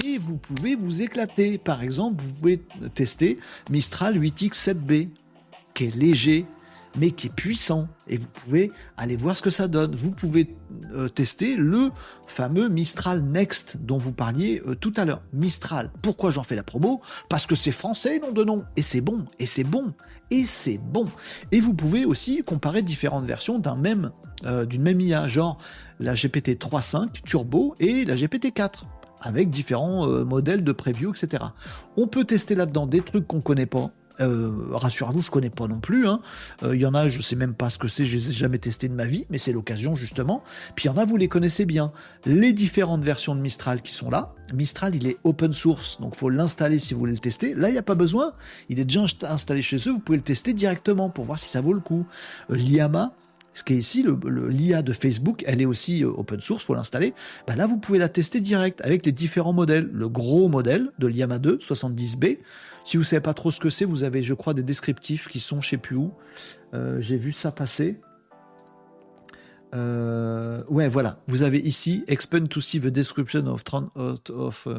et vous pouvez vous éclater. Par exemple, vous pouvez tester Mistral 8X7B, qui est léger, mais qui est puissant. Et vous pouvez aller voir ce que ça donne. Vous pouvez euh, tester le fameux Mistral Next dont vous parliez euh, tout à l'heure. Mistral. Pourquoi j'en fais la promo? Parce que c'est français, nom de nom. Et c'est bon. Et c'est bon. Et c'est bon. Et vous pouvez aussi comparer différentes versions d'un même, euh, d'une même IA, genre la GPT 3.5 Turbo et la GPT 4 avec différents modèles de preview, etc. On peut tester là-dedans des trucs qu'on connaît pas, euh, rassurez-vous, je connais pas non plus. Hein. Euh, il y en a, je sais même pas ce que c'est, je les ai jamais testé de ma vie, mais c'est l'occasion justement. Puis il y en a, vous les connaissez bien. Les différentes versions de Mistral qui sont là. Mistral, il est open source, donc faut l'installer si vous voulez le tester. Là, il n'y a pas besoin. Il est déjà installé chez eux. Vous pouvez le tester directement pour voir si ça vaut le coup. Euh, L'IAMA, ce qui est ici, l'IA de Facebook, elle est aussi open source, faut l'installer. Bah là, vous pouvez la tester direct avec les différents modèles. Le gros modèle de l'IAMA 2, 70B, si vous savez pas trop ce que c'est, vous avez, je crois, des descriptifs qui sont, je sais plus où. Euh, j'ai vu ça passer. Euh, ouais, voilà. Vous avez ici Expand to see the description of, 30, of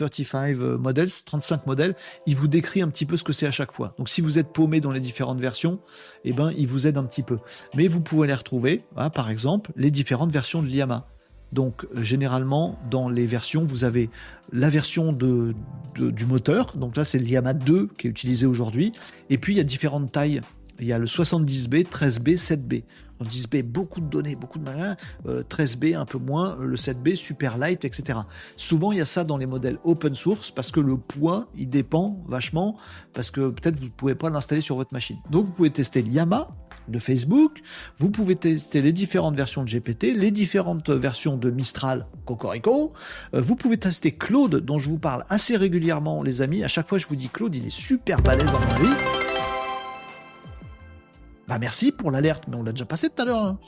35 euh, models, 35 modèles. Il vous décrit un petit peu ce que c'est à chaque fois. Donc, si vous êtes paumé dans les différentes versions, eh ben, il vous aide un petit peu. Mais vous pouvez les retrouver, hein, par exemple, les différentes versions de l'IAMA. Donc généralement dans les versions, vous avez la version de, du moteur, donc là c'est l'IAMA 2 qui est utilisé aujourd'hui, et puis il y a différentes tailles Il y a le 70B, 13B, 7B. 70B, beaucoup de données, beaucoup de malins. 13B, un peu moins. Le 7B, super light, etc. Souvent, il y a ça dans les modèles open source parce que le poids, il dépend vachement parce que peut-être vous ne pouvez pas l'installer sur votre machine. Donc, vous pouvez tester l'Yama de Facebook. Vous pouvez tester les différentes versions de GPT, les différentes versions de Mistral, Cocorico. Euh, vous pouvez tester Claude, dont je vous parle assez régulièrement, les amis. À chaque fois, je vous dis Claude, il est super balèze à mon. Bah merci pour l'alerte, mais on l'a déjà passé tout à l'heure. Hein.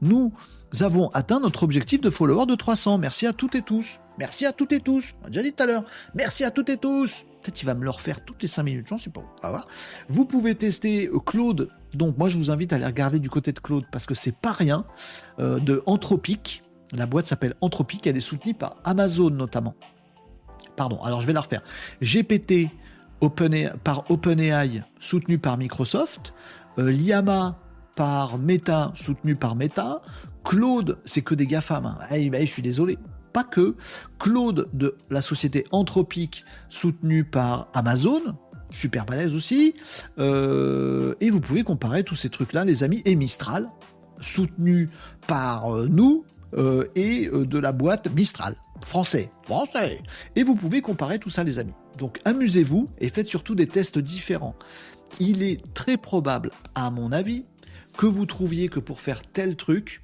Nous avons atteint notre objectif de followers de 300. Merci à toutes et tous. Merci à toutes et tous. On a déjà dit tout à l'heure. Merci à toutes et tous. Peut-être il va me le refaire toutes les 5 minutes, j'en suis pas. On va voir. Vous pouvez tester euh, Claude. Donc moi je vous invite à aller regarder du côté de Claude parce que c'est pas rien. Euh, de Anthropic. La boîte s'appelle Anthropic. Elle est soutenue par Amazon notamment. Pardon. Alors je vais la refaire. GPT par OpenAI soutenu par Microsoft. Euh, Liama par Meta, soutenu par Meta. Claude, c'est que des GAFAM. Hein. Eh, ben, je suis désolé. Pas que. Claude de la société Anthropique, soutenu par Amazon. Super balèze aussi. Euh, et vous pouvez comparer tous ces trucs-là, les amis. Et Mistral, soutenu par euh, nous et de la boîte Mistral. Français. Français. Et vous pouvez comparer tout ça, les amis. Donc amusez-vous et faites surtout des tests différents il est très probable, à mon avis, que vous trouviez que pour faire tel truc,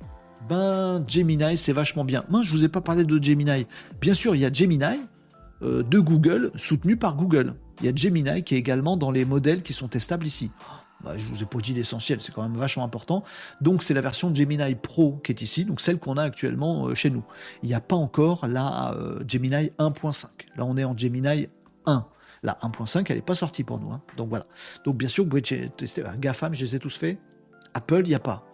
ben Gemini c'est vachement bien. Moi je vous ai pas parlé de Gemini. Bien sûr il y a Gemini euh, de Google soutenu par Google. Il y a Gemini qui est également dans les modèles qui sont testables ici. Bah, je vous ai pas dit l'essentiel, c'est quand même vachement important. Donc c'est la version Gemini Pro qui est ici, donc celle qu'on a actuellement euh, chez nous. Il n'y a pas encore la euh, Gemini 1.5. Là on est en Gemini 1. La 1.5, elle n'est pas sortie pour nous. Hein. Donc voilà. Donc bien sûr, vous pouvez tester. GAFAM, je les ai tous faits. Apple, il n'y a pas.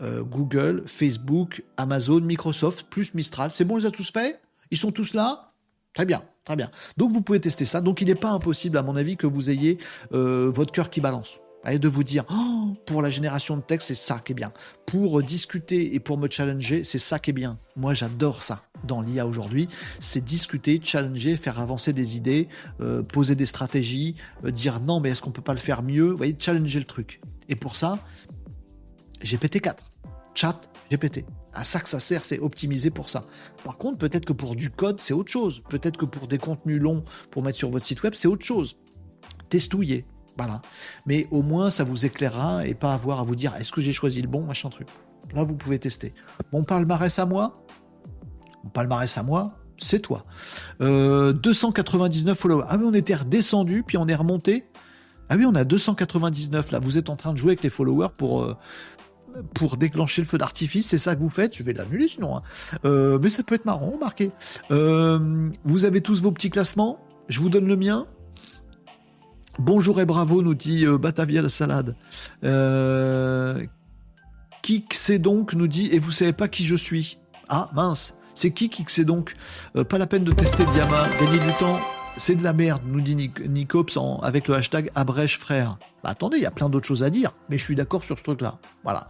Euh, Google, Facebook, Amazon, Microsoft, plus Mistral. C'est bon, ils ont tous faits Ils sont tous là? Très bien, très bien. Donc vous pouvez tester ça. Donc il n'est pas impossible, à mon avis, que vous ayez euh, votre cœur qui balance. Et de vous dire oh, pour la génération de texte c'est ça qui est bien. Pour discuter et pour me challenger c'est ça qui est bien. Moi j'adore ça dans l'IA aujourd'hui. C'est discuter challenger faire avancer des idées euh, poser des stratégies euh, dire non mais est-ce qu'on peut pas le faire mieux? Vous voyez challenger le truc. Et pour ça GPT-4 chat GPT à ça que ça sert, c'est optimisé pour ça. Par contre, peut-être que pour du code, c'est autre chose. Peut-être que pour des contenus longs pour mettre sur votre site web, c'est autre chose. Testouillez, voilà. Mais au moins, ça vous éclairera et pas avoir à vous dire est-ce que j'ai choisi le bon, machin truc. Là, vous pouvez tester. Mon palmarès à moi? Mon palmarès à moi, c'est toi. 299 euh, followers. Ah oui, on était redescendu, puis on est remonté. Ah oui, on a 299 là. Vous êtes en train de jouer avec les followers pour, euh, pour déclencher le feu d'artifice. C'est ça que vous faites. Je vais l'annuler sinon. Hein. Euh, mais ça peut être marrant, remarquez. vous avez tous vos petits classements. Je vous donne le mien. Bonjour et bravo, nous dit euh, Batavia la salade. Euh, qui c'est donc, nous dit, et vous savez pas qui je suis. Ah, mince, c'est qui qui c'est donc? Euh, Pas la peine de tester le Yama, gagner du temps, c'est de la merde, nous dit Nicops avec le hashtag abrèche frère. Bah, attendez, il y a plein d'autres choses à dire, mais je suis d'accord sur ce truc-là. Voilà.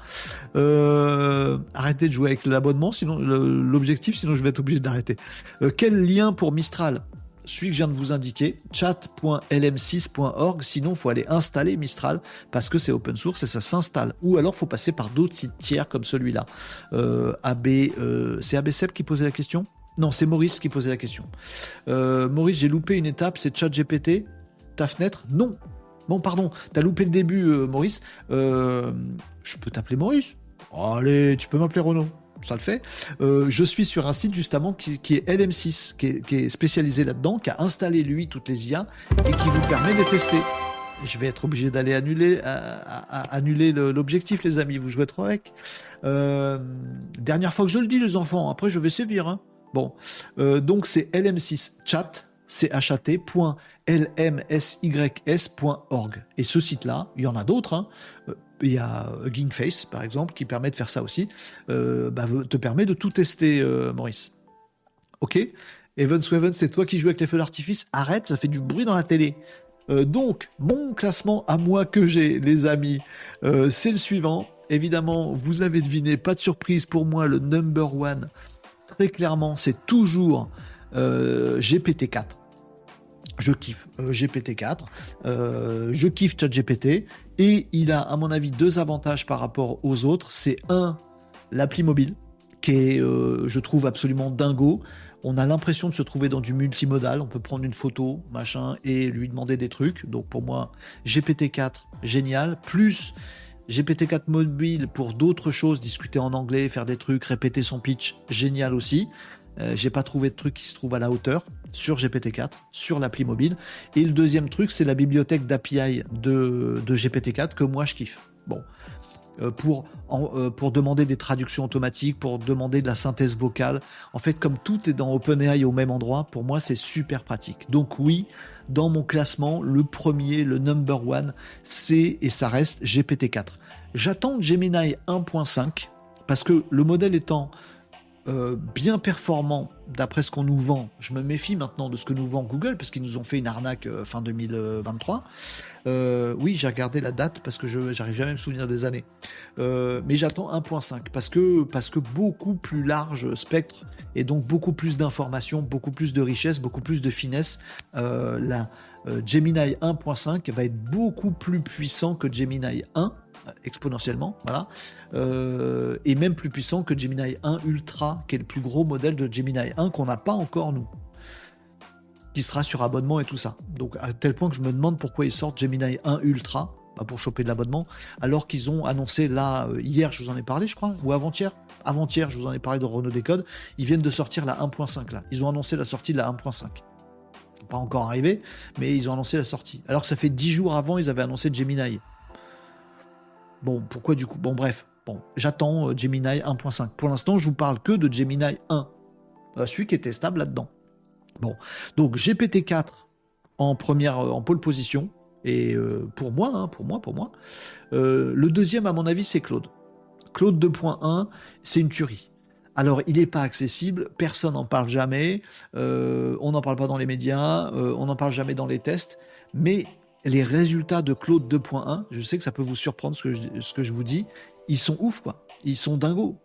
arrêtez de jouer avec l'abonnement, sinon l'objectif, sinon je vais être obligé d'arrêter. quel lien pour Mistral? Celui que je viens de vous indiquer, chat.lm6.org. Sinon, il faut aller installer Mistral parce que c'est open source et ça s'installe. Ou alors, il faut passer par d'autres sites tiers comme celui-là. Euh, euh, c'est ABCEP qui posait la question? Non, c'est Maurice qui posait la question. Euh, Maurice, j'ai loupé une étape, c'est ChatGPT. Ta fenêtre Non. Bon, pardon, t'as loupé le début, Maurice. je peux t'appeler Maurice Allez, tu peux m'appeler Renaud ça le fait. Euh, je suis sur un site justement qui, est LM6, qui est, spécialisé là-dedans, qui a installé lui toutes les IA et qui vous permet de tester. Je vais être obligé d'aller annuler, l'objectif, les amis. Vous jouez trop avec. Euh, dernière fois que je le dis, les enfants. Après, je vais sévir. Hein. Euh, donc c'est LM6 chat. Et ce site-là, il y en a d'autres, hein, il y a Gingface, par exemple, qui permet de faire ça aussi, euh, bah, te permet de tout tester, euh, Maurice. Ok Evan Sweven, c'est toi qui joues avec les feux d'artifice? Arrête, ça fait du bruit dans la télé. Euh, donc, mon classement à moi que j'ai, les amis, c'est le suivant. Évidemment, vous avez deviné, pas de surprise pour moi, le number one, clairement, c'est toujours GPT-4. je kiffe GPT-4, je kiffe ChatGPT, et il a, à mon avis, deux avantages par rapport aux autres. C'est un, l'appli mobile, qui est, je trouve, absolument dingo. On a l'impression de se trouver dans du multimodal. On peut prendre une photo, machin, et lui demander des trucs. Donc pour moi, GPT-4, génial. Plus GPT-4 mobile pour d'autres choses, discuter en anglais, faire des trucs, répéter son pitch, génial aussi. Euh, j'ai pas trouvé de truc qui se trouve à la hauteur sur GPT-4, sur l'appli mobile. Et le deuxième truc, c'est la bibliothèque d'API de, de GPT-4 que moi je kiffe. Bon, pour, euh, pour demander des traductions automatiques, pour demander de la synthèse vocale. En fait, comme tout est dans OpenAI au même endroit, pour moi, c'est super pratique. Donc oui, dans mon classement, le premier, le number one, c'est et ça reste GPT-4. J'attends Gemini 1.5 parce que le modèle étant euh, bien performant d'après ce qu'on nous vend. Je me méfie maintenant de ce que nous vend Google parce qu'ils nous ont fait une arnaque euh, fin 2023. Euh, oui, j'ai regardé la date parce que je j'arrive jamais à me souvenir des années. mais j'attends 1.5 parce que parce que beaucoup plus large spectre et donc beaucoup plus d'informations, beaucoup plus de richesse, beaucoup plus de finesse. la Gemini 1.5 va être beaucoup plus puissant que Gemini 1 exponentiellement, voilà, euh, et même plus puissant que Gemini 1 Ultra, qui est le plus gros modèle de Gemini 1 qu'on n'a pas encore nous, qui sera sur abonnement et tout ça. Donc à tel point que je me demande pourquoi ils sortent Gemini 1 Ultra, bah, pour choper de l'abonnement, alors qu'ils ont annoncé là, euh, hier je vous en ai parlé je crois, ou avant-hier, avant-hier je vous en ai parlé de Renault Décode, ils viennent de sortir la 1.5 là, ils ont annoncé la sortie de la 1.5 pas encore arrivé, mais ils ont annoncé la sortie. Alors que ça fait 10 jours avant, ils avaient annoncé Gemini. Bon, pourquoi du coup? Bon, bref. J'attends euh, Gemini 1.5. Pour l'instant, je vous parle que de Gemini 1. Euh, celui qui était stable là-dedans. Bon, donc GPT-4 en première, euh, en pole position. Et pour moi, hein, pour moi, pour moi. le deuxième, à mon avis, c'est Claude. Claude 2.1, c'est une tuerie. Alors, il n'est pas accessible, personne n'en parle jamais, on n'en parle pas dans les médias, on n'en parle jamais dans les tests, mais les résultats de Claude 2.1, je sais que ça peut vous surprendre ce que, je, vous dis, ils sont ouf quoi. Ils sont dingos.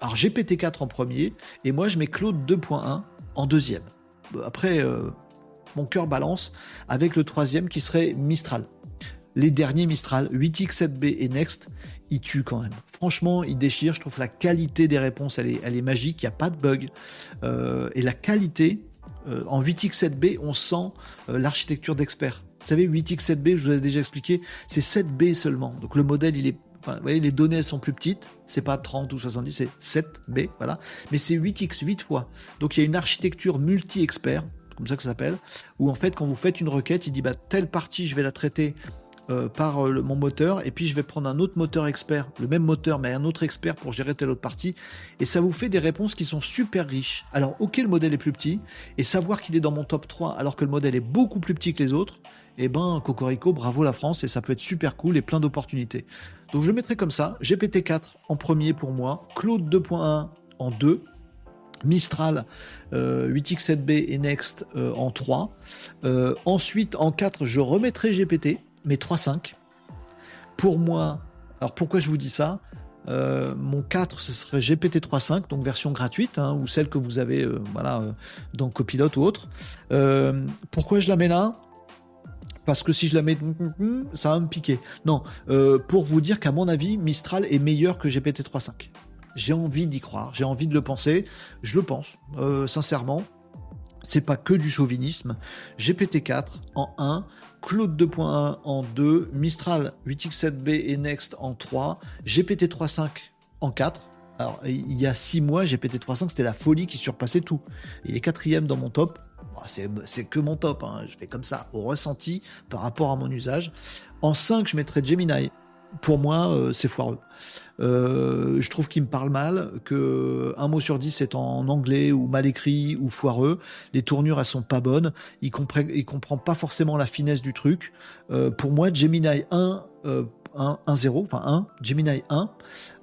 Alors GPT-4 en premier, et moi je mets Claude 2.1 en deuxième. Après, euh, mon cœur balance avec le troisième qui serait Mistral. Les derniers Mistral, 8X7B et Next, ils tuent quand même. Franchement, ils déchirent. Je trouve la qualité des réponses, elle est, elle est magique. Il n'y a pas de bug. Euh, et la qualité, euh, en 8X7B, on sent l'architecture d'expert. Vous savez, 8x7b, je vous l'ai déjà expliqué, c'est 7b seulement. Donc le modèle, il est vous voyez, les données elles sont plus petites, c'est pas 30 ou 70, c'est 7B, voilà. Mais c'est 8x, 8 fois. Donc il y a une architecture multi-expert, comme ça que ça s'appelle, où en fait, quand vous faites une requête, il dit bah, telle partie, je vais la traiter euh, par euh, mon moteur, et puis je vais prendre un autre moteur expert, le même moteur, mais un autre expert pour gérer telle autre partie, et ça vous fait des réponses qui sont super riches. Alors, ok, le modèle est plus petit, et savoir qu'il est dans mon top 3 alors que le modèle est beaucoup plus petit que les autres, eh ben, Cocorico, bravo la France, et ça peut être super cool et plein d'opportunités. Donc je le mettrai comme ça, GPT-4 en premier pour moi, Claude 2.1 en 2, Mistral 8x7b euh, et Next euh, en 3. Euh, ensuite, en 4, je remettrai GPT, mais 3.5. Pour moi, alors pourquoi je vous dis ça? Mon 4, ce serait GPT 3.5, donc version gratuite, hein, ou celle que vous avez dans Copilot ou autre. pourquoi je la mets là? Parce que si je la mets, ça va me piquer. Non, euh, pour vous dire qu'à mon avis, Mistral est meilleur que GPT 3.5. J'ai envie d'y croire, j'ai envie de le penser, je le pense, euh, sincèrement. C'est pas que du chauvinisme. GPT-4 en 1, Claude 2.1 en 2, Mistral 8x7b et Next en 3, GPT 3.5 en 4. Alors, il y a 6 mois, GPT 3.5, c'était la folie qui surpassait tout. Il est quatrième dans mon top. Oh, c'est que mon top, hein. je fais comme ça, au ressenti par rapport à mon usage. En 5, je mettrais Gemini. Pour moi, euh, c'est foireux. Euh, je trouve qu'il me parle mal, que un mot sur 10 est en anglais ou mal écrit ou foireux. Les tournures, elles sont pas bonnes. Il comprend, comprend pas forcément la finesse du truc. Euh, pour moi, Gemini 1, 1, 0, enfin 1, Gemini 1,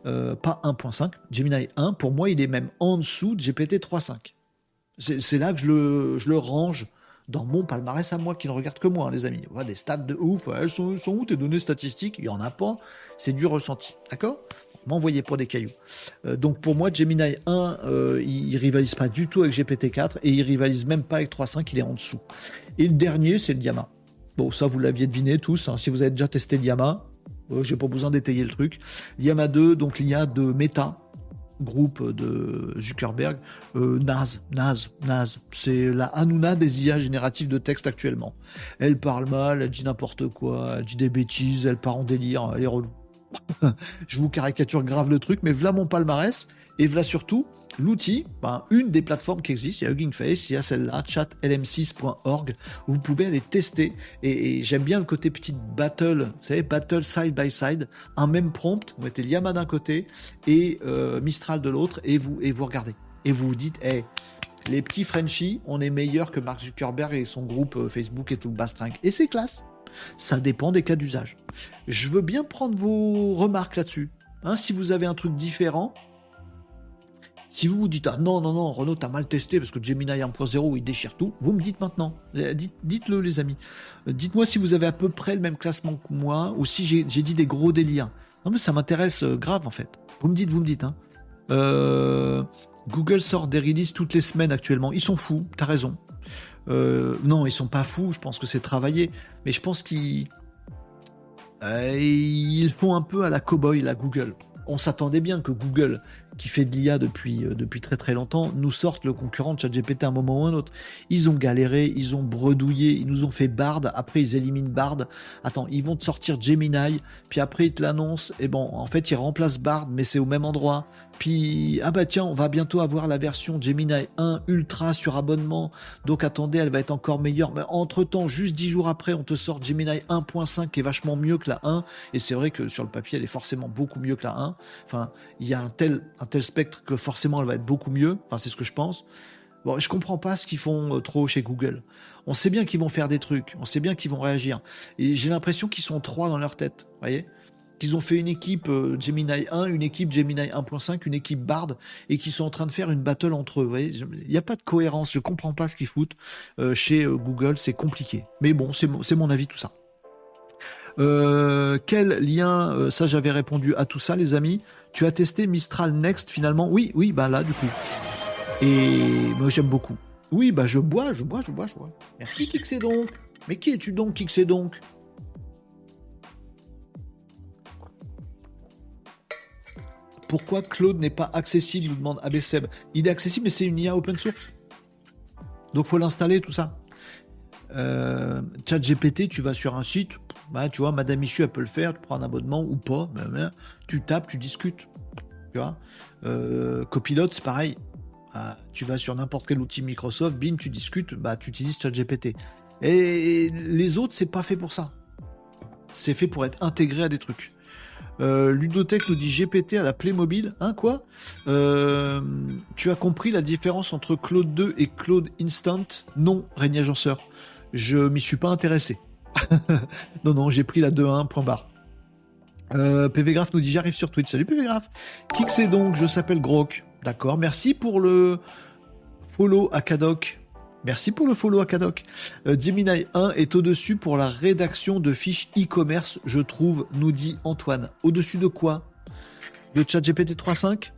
pas 1.5, Gemini 1, pour moi, il est même en dessous de GPT 3.5. C'est là que je le, range dans mon palmarès à moi, qui ne regarde que moi, hein, les amis. des stats de ouf, elles sont, où tes données statistiques? Il n'y en a pas, c'est du ressenti. D'accord? M'envoyer pour des cailloux. Euh, donc pour moi, Gemini 1, euh, il, rivalise pas du tout avec GPT-4 et il rivalise même pas avec 3.5, il est en dessous. Et le dernier, c'est le Yama. Bon, ça vous l'aviez deviné tous. Hein. si vous avez déjà testé le Yama, euh, j'ai pas besoin d'étayer le truc. Yama 2, donc l'IA de Meta, groupe de Zuckerberg, euh, naze, naze, naze. C'est la Hanouna des IA génératives de texte actuellement. Elle parle mal, elle dit n'importe quoi, elle dit des bêtises, elle part en délire, elle est relou. *laughs* Je vous caricature grave le truc, mais voilà mon palmarès, et voilà surtout l'outil, ben, une des plateformes qui existent, il y a Hugging Face, il y a celle-là, chatlm6.org, où vous pouvez aller tester. Et, j'aime bien le côté petite battle, vous savez, battle side by side, un même prompt, vous mettez Yama d'un côté et euh, Mistral de l'autre, et vous, et vous regardez. Et vous vous dites, hey, les petits Frenchies, on est meilleur que Mark Zuckerberg et son groupe euh, Facebook et tout le bastring. Et c'est classe. Ça dépend des cas d'usage. Je veux bien prendre vos remarques là-dessus. Hein, si vous avez un truc différent, si vous vous dites, ah non, non, non, Renault, t'as mal testé parce que Gemini 1.0, il déchire tout, vous me dites maintenant. Euh, dites-le, les amis. Euh, dites-moi si vous avez à peu près le même classement que moi ou si j'ai dit des gros délires. Non, mais ça m'intéresse euh, grave, en fait. Vous me dites, vous me dites. Hein. Google sort des releases toutes les semaines actuellement. Ils sont fous, t'as raison. non, ils sont pas fous, je pense que c'est travaillé. Mais je pense qu'ils. ils font un peu à la cowboy, la Google. On s'attendait bien que Google qui fait de l'IA depuis, euh, depuis très très longtemps, nous sortent le concurrent de ChatGPT à un moment ou un autre. Ils ont galéré, ils ont bredouillé, ils nous ont fait Bard, après ils éliminent Bard. Attends, ils vont te sortir Gemini, puis après ils te l'annoncent, et bon, en fait ils remplacent Bard, mais c'est au même endroit. Puis, ah bah tiens, on va bientôt avoir la version Gemini 1 Ultra sur abonnement. Donc attendez, elle va être encore meilleure. Mais entre-temps, juste 10 jours après, on te sort Gemini 1.5 qui est vachement mieux que la 1. Et c'est vrai que sur le papier, elle est forcément beaucoup mieux que la 1. Enfin, il y a un tel, un tel spectre que forcément, elle va être beaucoup mieux. Enfin, c'est ce que je pense. Bon, je comprends pas ce qu'ils font euh, trop chez Google. On sait bien qu'ils vont faire des trucs. On sait bien qu'ils vont réagir. Et j'ai l'impression qu'ils sont trois dans leur tête. Voyez? Qu'ils ont fait une équipe euh, Gemini 1, une équipe Gemini 1.5, une équipe Bard, et qui sont en train de faire une battle entre eux. Il n'y a pas de cohérence, je comprends pas ce qu'ils foutent euh, chez euh, Google, c'est compliqué. Mais bon, c'est mon avis tout ça. quel lien Ça, j'avais répondu à tout ça, les amis. Tu as testé Mistral Next finalement? Oui, oui, bah là, du coup. Et moi, j'aime beaucoup. Oui, bah je bois, je bois, je bois, je bois. Merci, Kixé donc. Mais qui es-tu donc, Kixé donc? Pourquoi Claude n'est pas accessible nous demande Abesseb. Il est accessible, mais c'est une IA open source. Donc faut l'installer, tout ça. Euh, Chat GPT, tu vas sur un site, bah, tu vois, Madame Michu, elle peut le faire, tu prends un abonnement ou pas, tu tapes, tu discutes. Tu euh, Copilote, c'est pareil. Tu vas sur n'importe quel outil Microsoft, bim, tu discutes, bah, tu utilises ChatGPT. Et les autres, c'est pas fait pour ça. C'est fait pour être intégré à des trucs. Euh, Ludotech nous dit GPT à la Playmobil. Hein, quoi euh, Tu as compris la différence entre Claude 2 et Claude Instant? Non, Régnier Agenceur. Je m'y suis pas intéressé. *laughs* non, non, j'ai pris la 2.1, point barre. Euh, PVGraph nous dit j'arrive sur Twitch. Salut PVGraph. Qui c'est donc Je s'appelle Grok. D'accord. Merci pour le follow à Kadok. Merci pour le follow à Kadok. Euh, Gemini 1 est au-dessus pour la rédaction de fiches e-commerce, je trouve, nous dit Antoine. Au-dessus de quoi? De ChatGPT 3.5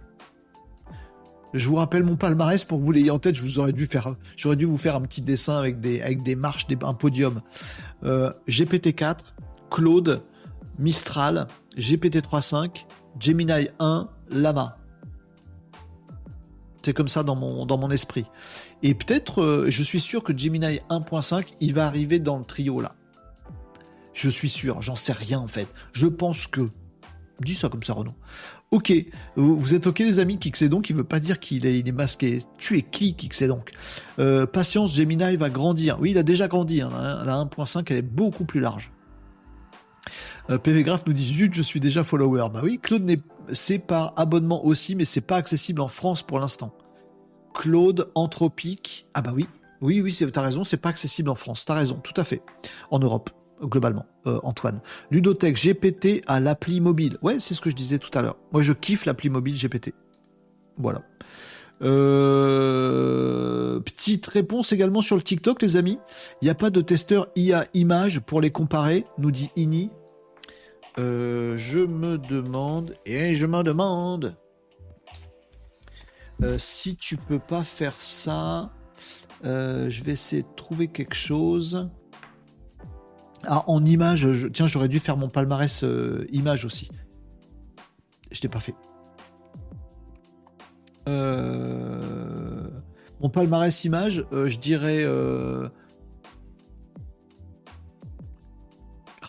je vous rappelle mon palmarès pour que vous l'ayez en tête. Je dû j'aurais dû vous faire un petit dessin avec des, marches, un podium. Euh, GPT-4, Claude, Mistral, GPT-3.5, Gemini 1, Lama. C'est comme ça dans mon esprit. Et peut-être, euh, je suis sûr que Gemini 1.5, il va arriver dans le trio là. Je suis sûr, j'en sais rien en fait. Je pense que. Dis ça comme ça, Renaud. Ok, vous êtes ok les amis, c'est donc, il veut pas dire qu'il est, masqué. Tu es qui, c'est donc? Euh, Patience, Gemini va grandir. Oui, il a déjà grandi. Hein. La 1.5, elle est beaucoup plus large. Euh, PV Graph nous dit je suis déjà follower. Bah oui, Claude, c'est par abonnement aussi, mais c'est pas accessible en France pour l'instant. Claude Anthropique. Ah bah oui, oui, oui, t'as raison, c'est pas accessible en France. T'as raison, tout à fait. En Europe, globalement, euh, Antoine. Ludotech GPT à l'appli mobile. Ouais, c'est ce que je disais tout à l'heure. Moi, je kiffe l'appli mobile GPT. Voilà. Euh, petite réponse également sur le TikTok, les amis. Il n'y a pas de testeur IA image pour les comparer, nous dit Ini. euh, je me demande, et je me demande, si tu peux pas faire ça, euh, je vais essayer de trouver quelque chose. Ah, en image, tiens, j'aurais dû faire mon palmarès image aussi. Je l'ai pas fait. mon palmarès image, je dirais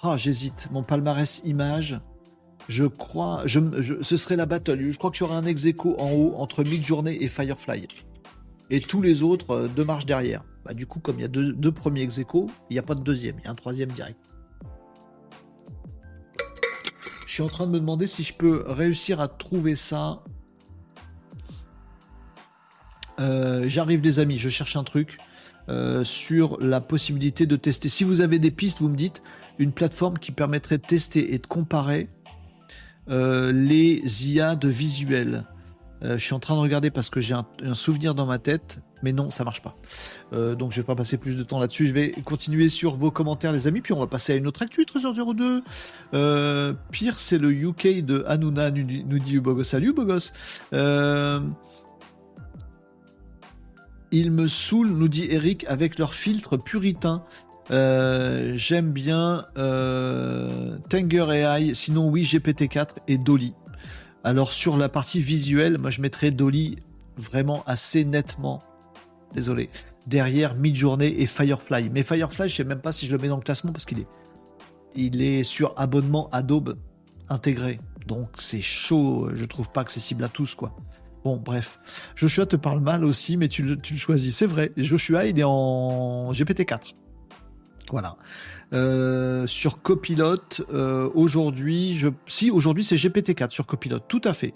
Ah, j'hésite. Mon palmarès image, je crois, je, ce serait la battle. Je crois qu'il y aura un ex en haut entre Midjourney et Firefly. Et tous les autres, euh, deux marches derrière. Bah, du coup, comme il y a deux, premiers ex il n'y a pas de deuxième, il y a un troisième direct. Je suis en train de me demander si je peux réussir à trouver ça. Euh, j'arrive les amis, je cherche un truc. Euh, sur la possibilité de tester. Si vous avez des pistes, vous me dites une plateforme qui permettrait de tester et de comparer euh, les IA de visuel. Euh, je suis en train de regarder parce que j'ai un, souvenir dans ma tête, mais non, ça marche pas. donc je vais pas passer plus de temps là-dessus. Je vais continuer sur vos commentaires, les amis, puis on va passer à une autre actu, Trésor 02. pire, c'est le UK de Hanouna, nous, dit Ubogos. Salut Ubogos. Ils me saoulent, nous dit Eric, avec leur filtre puritain. Euh, j'aime bien euh, Tanger AI, sinon oui, GPT-4 et Dolly. Alors sur la partie visuelle, moi je mettrais Dolly vraiment assez nettement. Désolé. Derrière Midjourney et Firefly. Mais Firefly, je sais même pas si je le mets dans le classement parce qu'il est, il est sur abonnement Adobe intégré. Donc c'est chaud, je trouve pas accessible à tous quoi. Bon, bref. Joshua te parle mal aussi, mais tu, le choisis. C'est vrai. Joshua, il est en GPT-4. Voilà. Euh, sur Copilot, euh, aujourd'hui, si aujourd'hui c'est GPT-4 sur Copilot, tout à fait.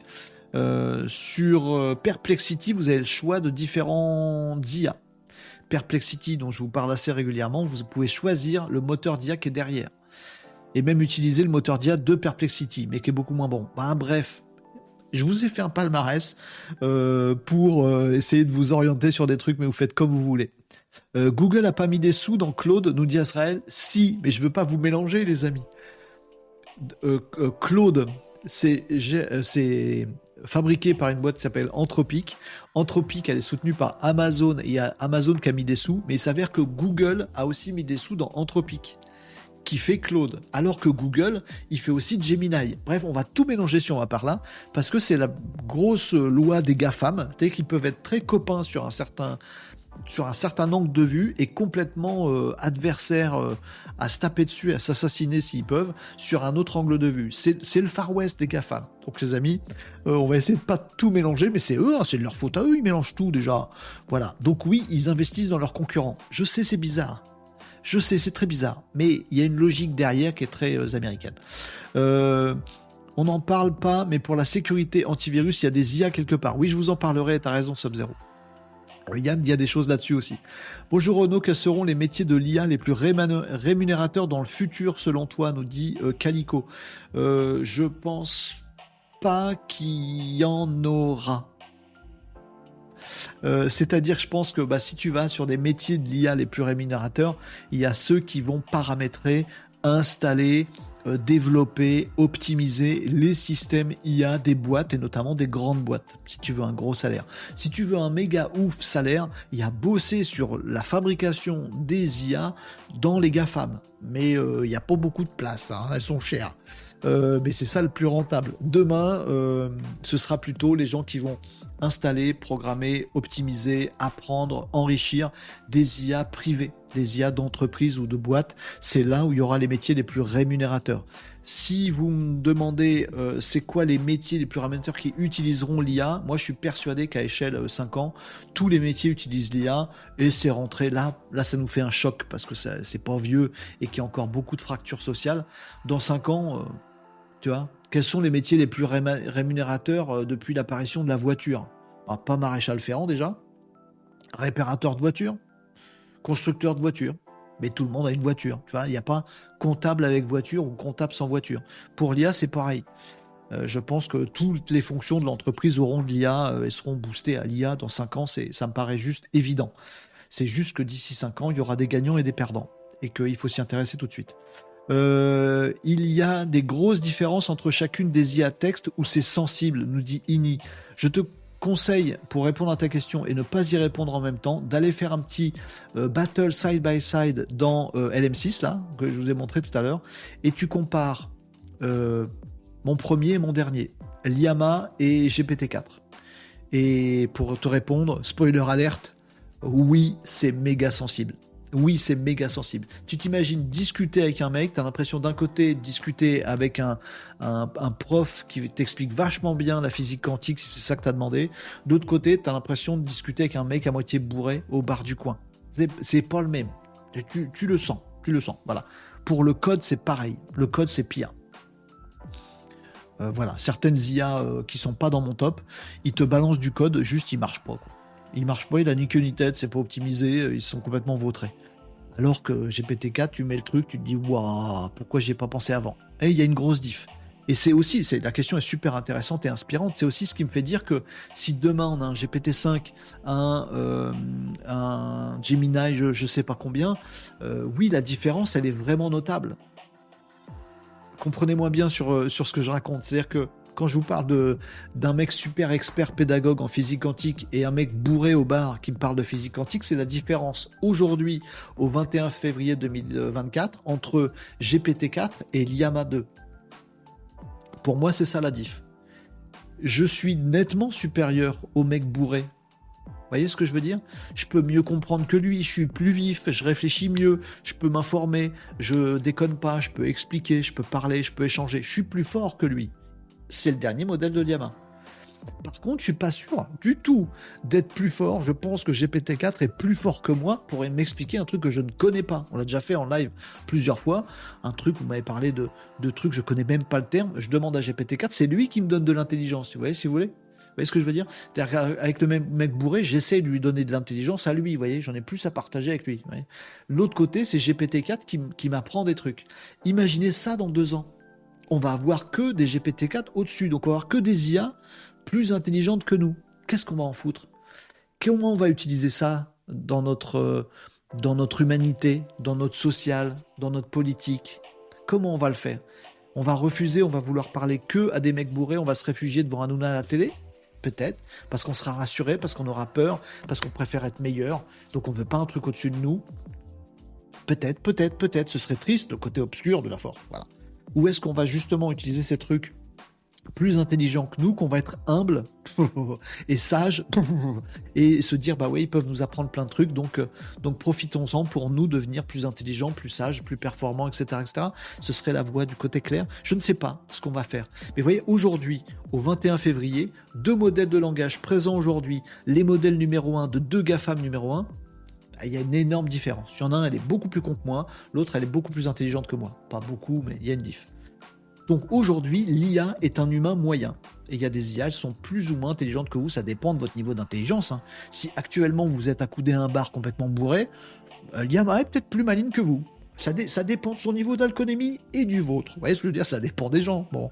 Euh, sur Perplexity, vous avez le choix de différents IA. Perplexity, dont je vous parle assez régulièrement, vous pouvez choisir le moteur d'IA qui est derrière. Et même utiliser le moteur d'IA de Perplexity, mais qui est beaucoup moins bon. Ben, bref, je vous ai fait un palmarès pour essayer de vous orienter sur des trucs, mais vous faites comme vous voulez. Euh, Google a pas mis des sous dans Claude, nous dit Israël. Si, mais je veux pas vous mélanger, les amis. Claude, c'est fabriqué par une boîte qui s'appelle Anthropic. Anthropic, elle est soutenue par Amazon et Amazon qui a mis des sous, mais il s'avère que Google a aussi mis des sous dans Anthropic qui fait Claude, alors que Google, il fait aussi Gemini. Bref, on va tout mélanger si on va par là, parce que c'est la grosse loi des GAFAM, c'est qu'ils peuvent être très copains sur un certain sur un certain angle de vue et complètement euh, adversaires euh, à se taper dessus, à s'assassiner s'ils peuvent, sur un autre angle de vue. C'est le Far West des GAFAM. Donc les amis, euh, on va essayer de pas tout mélanger, mais c'est eux, hein, c'est de leur faute à eux, ils mélangent tout déjà. Voilà. Donc oui, ils investissent dans leurs concurrents. Je sais, c'est bizarre. Je sais, c'est très bizarre, mais il y a une logique derrière qui est très euh, américaine. On n'en parle pas, mais pour la sécurité antivirus, il y a des IA quelque part. Oui, je vous en parlerai, t'as raison, Sub-Zero. Yann, il y a des choses là-dessus aussi. Bonjour Renaud, quels seront les métiers de l'IA les plus rémunérateurs dans le futur selon toi, nous dit euh, Calico. je pense pas qu'il y en aura. Euh, c'est-à-dire, je pense que bah, si tu vas sur des métiers de l'IA les plus rémunérateurs, il y a ceux qui vont paramétrer, installer, euh, développer, optimiser les systèmes IA des boîtes et notamment des grandes boîtes, si tu veux un gros salaire. Si tu veux un méga ouf salaire, il y a bosser sur la fabrication des IA dans les GAFAM. Mais euh, il n'y a pas beaucoup de place, hein, elles sont chères. mais c'est ça le plus rentable. Demain, ce sera plutôt les gens qui vont installer, programmer, optimiser, apprendre, enrichir des IA privés, des IA d'entreprise ou de boîte. C'est là où il y aura les métiers les plus rémunérateurs. Si vous me demandez euh, c'est quoi les métiers les plus rémunérateurs qui utiliseront l'IA, moi je suis persuadé qu'à échelle 5 euh, ans, tous les métiers utilisent l'IA et c'est rentré là. Là, ça nous fait un choc parce que c'est pas vieux et qu'il y a encore beaucoup de fractures sociales. Dans 5 ans, euh, tu vois, quels sont les métiers les plus rémunérateurs euh, depuis l'apparition de la voiture? Pas maréchal ferrant déjà, réparateur de voiture, constructeur de voiture. Mais tout le monde a une voiture. Il n'y a pas comptable avec voiture ou comptable sans voiture. Pour l'IA, c'est pareil. Euh, je pense que toutes les fonctions de l'entreprise auront de l'IA euh, et seront boostées à l'IA dans 5 ans. Ça me paraît juste évident. C'est juste que d'ici 5 ans, il y aura des gagnants et des perdants. Et qu'il faut s'y intéresser tout de suite. Euh, il y a des grosses différences entre chacune des IA texte où c'est sensible, nous dit Ini. Je te conseille, pour répondre à ta question et ne pas y répondre en même temps, d'aller faire un petit euh, battle side by side dans euh, LM6, là, que je vous ai montré tout à l'heure, et tu compares mon premier et mon dernier, Liama et GPT-4. Et pour te répondre, spoiler alerte, oui, c'est méga sensible. Oui, c'est méga sensible. Tu t'imagines discuter avec un mec, tu as l'impression d'un côté discuter avec un, prof qui t'explique vachement bien la physique quantique, si c'est ça que tu as demandé. D'autre côté, tu as l'impression de discuter avec un mec à moitié bourré au bar du coin. C'est pas le même. Tu, le sens, tu le sens. Voilà. Pour le code, c'est pareil. Le code, c'est pire. Euh, voilà, certaines IA euh, qui sont pas dans mon top, ils te balancent du code, juste ils marchent pas. Il marche pas, il a ni queue ni tête, c'est pas optimisé, euh, ils sont complètement vautrés. Alors que GPT-4, tu mets le truc, tu te dis waouh, pourquoi j'ai pas pensé avant? Et il y a une grosse diff. Et c'est aussi, c'est, la question est super intéressante et inspirante. C'est aussi ce qui me fait dire que si demain on a un GPT-5, un, euh, Gemini, je, je sais pas combien, euh, oui, la différence, elle est vraiment notable. Comprenez-moi bien sur, sur ce que je raconte. C'est-à-dire que quand je vous parle d'un mec super expert pédagogue en physique quantique et un mec bourré au bar qui me parle de physique quantique, c'est la différence aujourd'hui, au 21 février 2024, entre GPT-4 et Llama 2. Pour moi, c'est ça la diff. Je suis nettement supérieur au mec bourré. Vous voyez ce que je veux dire? Je peux mieux comprendre que lui, je suis plus vif, je réfléchis mieux, je peux m'informer, je déconne pas, je peux expliquer, je peux parler, je peux échanger. Je suis plus fort que lui c'est le dernier modèle de Liama. Par contre, je suis pas sûr du tout d'être plus fort. Je pense que GPT-4 est plus fort que moi pour m'expliquer un truc que je ne connais pas. On l'a déjà fait en live plusieurs fois. Un truc, vous m'avez parlé de, de trucs, je connais même pas le terme. Je demande à GPT-4, c'est lui qui me donne de l'intelligence. Vous voyez, si vous voulez vous voyez ce que je veux dire? Avec le même mec bourré, j'essaie de lui donner de l'intelligence à lui. Vous voyez, j'en ai plus à partager avec lui. L'autre côté, c'est GPT-4 qui, qui m'apprend des trucs. Imaginez ça dans deux ans on va avoir que des GPT-4 au-dessus. Donc on va avoir que des IA plus intelligentes que nous. Qu'est-ce qu'on va en foutre? Comment on va utiliser ça dans notre, dans notre humanité, dans notre social, dans notre politique? Comment on va le faire? On va refuser, on va vouloir parler que à des mecs bourrés, on va se réfugier devant un Hanouna à la télé? Peut-être, parce qu'on sera rassuré, parce qu'on aura peur, parce qu'on préfère être meilleur, donc on veut pas un truc au-dessus de nous? Peut-être, peut-être, peut-être, ce serait triste, le côté obscur de la force. Voilà. Ou est-ce qu'on va justement utiliser ces trucs plus intelligents que nous, qu'on va être humble *laughs* et sage *laughs* et se dire bah oui ils peuvent nous apprendre plein de trucs donc euh, donc profitons-en pour nous devenir plus intelligents, plus sages, plus performants, etc., etc. Ce serait la voie du côté clair. Je ne sais pas ce qu'on va faire, mais vous voyez aujourd'hui au 21 février deux modèles de langage présents aujourd'hui, les modèles numéro 1 de deux GAFAM numéro 1 ah, il y a une énorme différence. Il y en a un, elle est beaucoup plus con que moi, l'autre, elle est beaucoup plus intelligente que moi. Pas beaucoup, mais il y a une diff. Donc aujourd'hui, l'IA est un humain moyen. Et il y a des IA, elles sont plus ou moins intelligentes que vous, ça dépend de votre niveau d'intelligence. Hein. Si actuellement vous êtes accoudé à un bar complètement bourré, euh, l'IA est peut-être plus maligne que vous. Ça, ça dépend de son niveau d'alcoolémie et du vôtre. Vous voyez ce que je veux dire? Ça dépend des gens. Bon.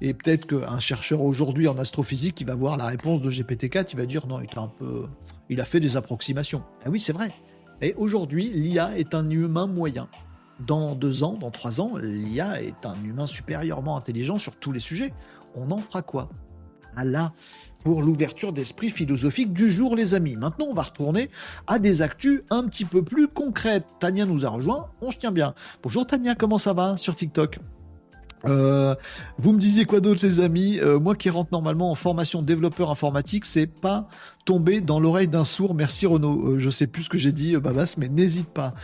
Et peut-être qu'un chercheur aujourd'hui en astrophysique, il va voir la réponse de GPT-4, il va dire non, il, peu... il a fait des approximations. Ah oui, c'est vrai. Et aujourd'hui, l'IA est un humain moyen. Dans deux ans, dans trois ans, l'IA est un humain supérieurement intelligent sur tous les sujets. On en fera quoi? Ah là, pour l'ouverture d'esprit philosophique du jour, les amis. Maintenant, on va retourner à des actus un petit peu plus concrètes. Tania nous a rejoint, on se tient bien. Bonjour Tania, comment ça va sur TikTok? Euh, vous me disiez quoi d'autre les amis? Euh, Moi qui rentre normalement en formation développeur informatique, c'est pas tomber dans l'oreille d'un sourd. Merci Renaud. Euh, je sais plus ce que j'ai dit Babas, mais n'hésite pas.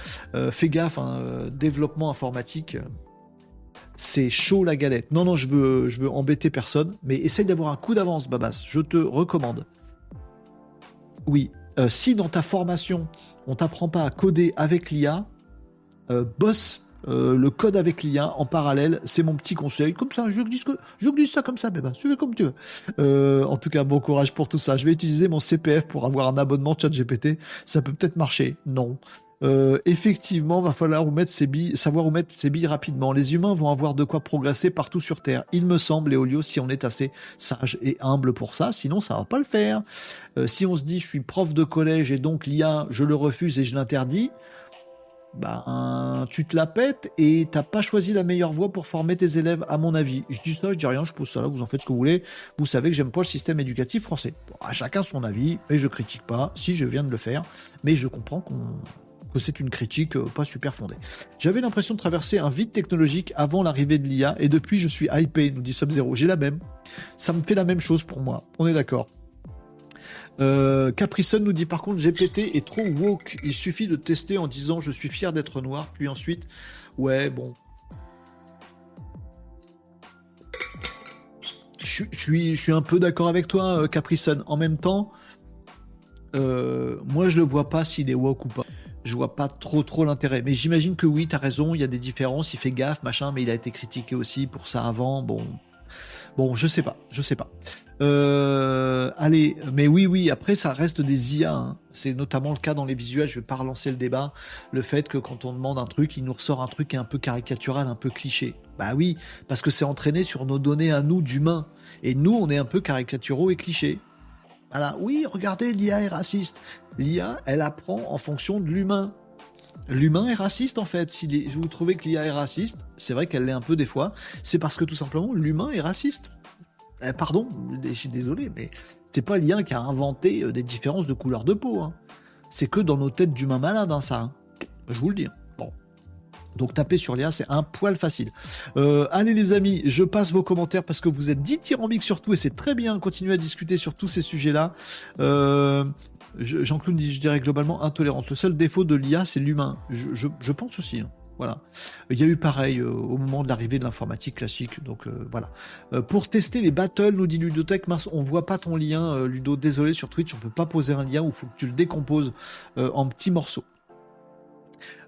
fais gaffe, hein, développement informatique. c'est chaud la galette. Non, non, je veux, je veux embêter personne, mais essaye d'avoir un coup d'avance, Babas. Je te recommande. Oui, si dans ta formation, on t'apprend pas à coder avec l'IA, bosse euh, le code avec l'IA en parallèle, c'est mon petit conseil. Comme ça, je glisse, je glisse ça comme ça, mais ben, tu fais comme tu veux. Euh, en tout cas, bon courage pour tout ça. Je vais utiliser mon CPF pour avoir un abonnement chat GPT. Ça peut peut-être marcher. Non. Euh, effectivement, va falloir mettre savoir où mettre ses billes rapidement. Les humains vont avoir de quoi progresser partout sur Terre. Il me semble, Léolio, si on est assez sage et humble pour ça, sinon ça va pas le faire. si on se dit je suis prof de collège et donc l'IA, je le refuse et je l'interdis, ben, tu te la pètes et t'as pas choisi la meilleure voie pour former tes élèves, à mon avis. Je dis ça, je dis rien, je pose ça là, vous en faites ce que vous voulez. Vous savez que j'aime pas le système éducatif français. à chacun son avis, mais je critique pas, si je viens de le faire, mais je comprends qu'on que c'est une critique euh, pas super fondée. J'avais l'impression de traverser un vide technologique avant l'arrivée de l'IA et depuis je suis hypé, nous dit Sub-Zero. J'ai la même. Ça me fait la même chose pour moi. On est d'accord. Euh, nous dit par contre GPT est trop woke. Il suffit de tester en disant je suis fier d'être noir, puis ensuite, ouais, bon. Je, suis, un peu d'accord avec toi, euh, Caprison. En même temps, euh, moi je le vois pas s'il est woke ou pas. Je vois pas trop trop l'intérêt. Mais j'imagine que oui, tu as raison, il y a des différences, il fait gaffe, machin, mais il a été critiqué aussi pour ça avant. Bon, Bon, je sais pas, je sais pas. Euh, allez, mais oui, oui, après, ça reste des IA. Hein. C'est notamment le cas dans les visuels. Je vais pas relancer le débat. Le fait que quand on demande un truc, il nous ressort un truc qui est un peu caricatural, un peu cliché. Bah oui, parce que c'est entraîné sur nos données à nous d'humains. Et nous, on est un peu caricaturaux et clichés. Voilà, oui, regardez, l'IA est raciste. L'IA, elle apprend en fonction de l'humain. L'humain est raciste en fait. Si vous trouvez que l'IA est raciste, c'est vrai qu'elle l'est un peu des fois, c'est parce que tout simplement l'humain est raciste. Eh, pardon, je suis désolé, mais c'est pas l'IA qui a inventé euh, des différences de couleur de peau. Hein. C'est que dans nos têtes d'humains malades, hein, ça. Hein. Je vous le dis. Bon. Donc taper sur l'IA, c'est un poil facile. Euh, allez les amis, je passe vos commentaires parce que vous êtes dithyrambiques sur tout et c'est très bien. Continuer à discuter sur tous ces sujets-là. Euh, Jean-Claude je dirais globalement intolérante. Le seul défaut de l'IA, c'est l'humain. Je, pense aussi. Hein. Voilà. Il y a eu pareil euh, au moment de l'arrivée de l'informatique classique. Donc euh, voilà. Euh, pour tester les battles, nous dit Ludotech, mince, on voit pas ton lien, Ludo. Désolé sur Twitch, on peut pas poser un lien il faut que tu le décomposes en petits morceaux.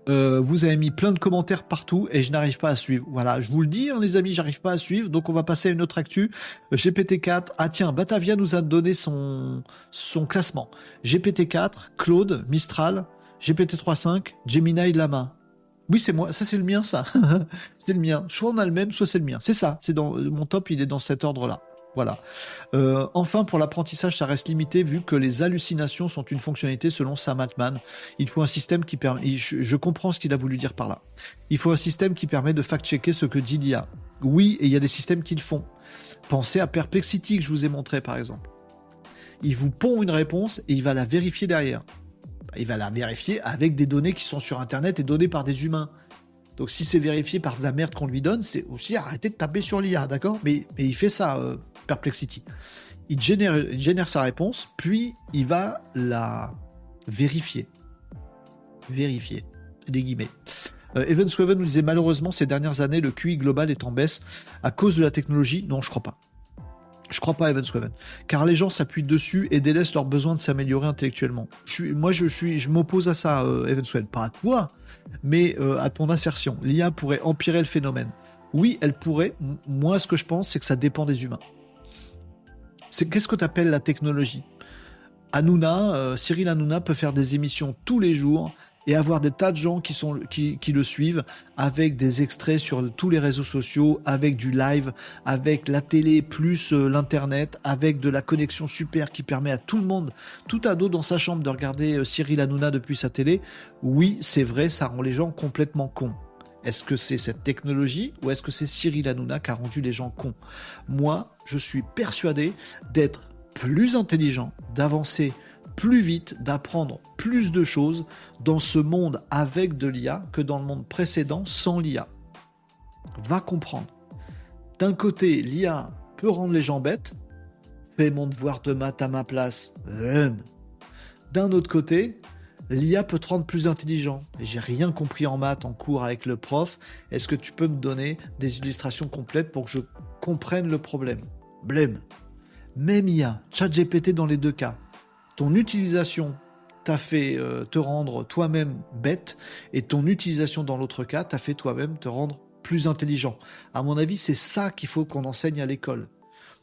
Euh, vous avez mis plein de commentaires partout et je n'arrive pas à suivre. Voilà, je vous le dis, hein, les amis, j'arrive pas à suivre. Donc on va passer à une autre actu. Euh, GPT-4. Ah tiens, Batavia nous a donné son, son classement. GPT-4, Claude, Mistral, GPT-3.5, Gemini Lama. Oui, c'est moi. Ça, c'est le mien, ça. *laughs* c'est le mien. Soit on a le même, soit c'est le mien. C'est ça. C'est dans mon top. Il est dans cet ordre-là. Voilà. Euh, enfin, pour l'apprentissage, ça reste limité vu que les hallucinations sont une fonctionnalité selon Sam Altman. Il faut un système qui permet. Je, comprends ce qu'il a voulu dire par là. Il faut un système qui permet de fact-checker ce que dit l'IA. Oui, et il y a des systèmes qui le font. Pensez à Perplexity que je vous ai montré par exemple. Il vous pond une réponse et il va la vérifier derrière. Il va la vérifier avec des données qui sont sur Internet et données par des humains. Donc si c'est vérifié par la merde qu'on lui donne, c'est aussi arrêter de taper sur l'IA, d'accord? Mais, mais il fait ça, euh, Perplexity. Il génère, sa réponse, puis il va la vérifier. Vérifier. Des guillemets. Euh, Evan nous disait malheureusement ces dernières années le QI global est en baisse à cause de la technologie? Non, je crois pas. Je crois pas à Evan Squaven. Car les gens s'appuient dessus et délaissent leur besoin de s'améliorer intellectuellement. Moi, je, suis, je m'oppose à ça, euh, Evan Squaven. Pas à toi, mais euh, à ton assertion. L'IA pourrait empirer le phénomène. Oui, elle pourrait. Moi, ce que je pense, c'est que ça dépend des humains. C'est qu'est-ce que tu appelles la technologie? Hanouna, euh, Cyril Hanouna peut faire des émissions tous les jours et avoir des tas de gens qui, sont, qui, qui, le suivent avec des extraits sur tous les réseaux sociaux, avec du live, avec la télé plus euh, l'internet, avec de la connexion super qui permet à tout le monde, tout ado dans sa chambre de regarder euh, Cyril Hanouna depuis sa télé. Oui, c'est vrai, ça rend les gens complètement cons. Est-ce que c'est cette technologie ou est-ce que c'est Cyril Hanouna qui a rendu les gens cons? Moi, je suis persuadé d'être plus intelligent, d'avancer plus vite, d'apprendre plus de choses dans ce monde avec de l'IA que dans le monde précédent sans l'IA. Va comprendre. D'un côté, l'IA peut rendre les gens bêtes. Fais mon devoir de maths à ma place. D'un autre côté, l'IA peut te rendre plus intelligent. J'ai rien compris en maths en cours avec le prof. Est-ce que tu peux me donner des illustrations complètes pour que je comprenne le problème? Blême. Même IA, chat GPT dans les deux cas ton utilisation t'a fait euh, te rendre toi-même bête et ton utilisation dans l'autre cas t'a fait toi-même te rendre plus intelligent. À mon avis, c'est ça qu'il faut qu'on enseigne à l'école.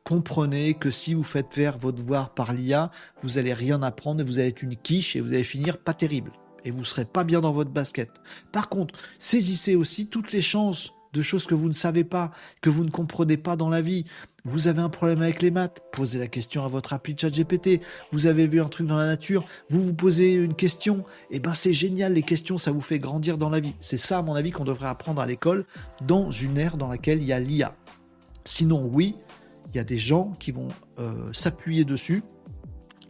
Comprenez que si vous faites faire vos devoirs par l'IA, vous allez rien apprendre et vous allez être une quiche et vous allez finir pas terrible. Et vous serez pas bien dans votre basket. Par contre, saisissez aussi toutes les chances de choses que vous ne savez pas, que vous ne comprenez pas dans la vie. Vous avez un problème avec les maths, posez la question à votre appli chat GPT. Vous avez vu un truc dans la nature, vous vous posez une question, et eh ben c'est génial, les questions, ça vous fait grandir dans la vie. C'est ça, à mon avis, qu'on devrait apprendre à l'école dans une ère dans laquelle il y a l'IA. Sinon, oui, il y a des gens qui vont euh, s'appuyer dessus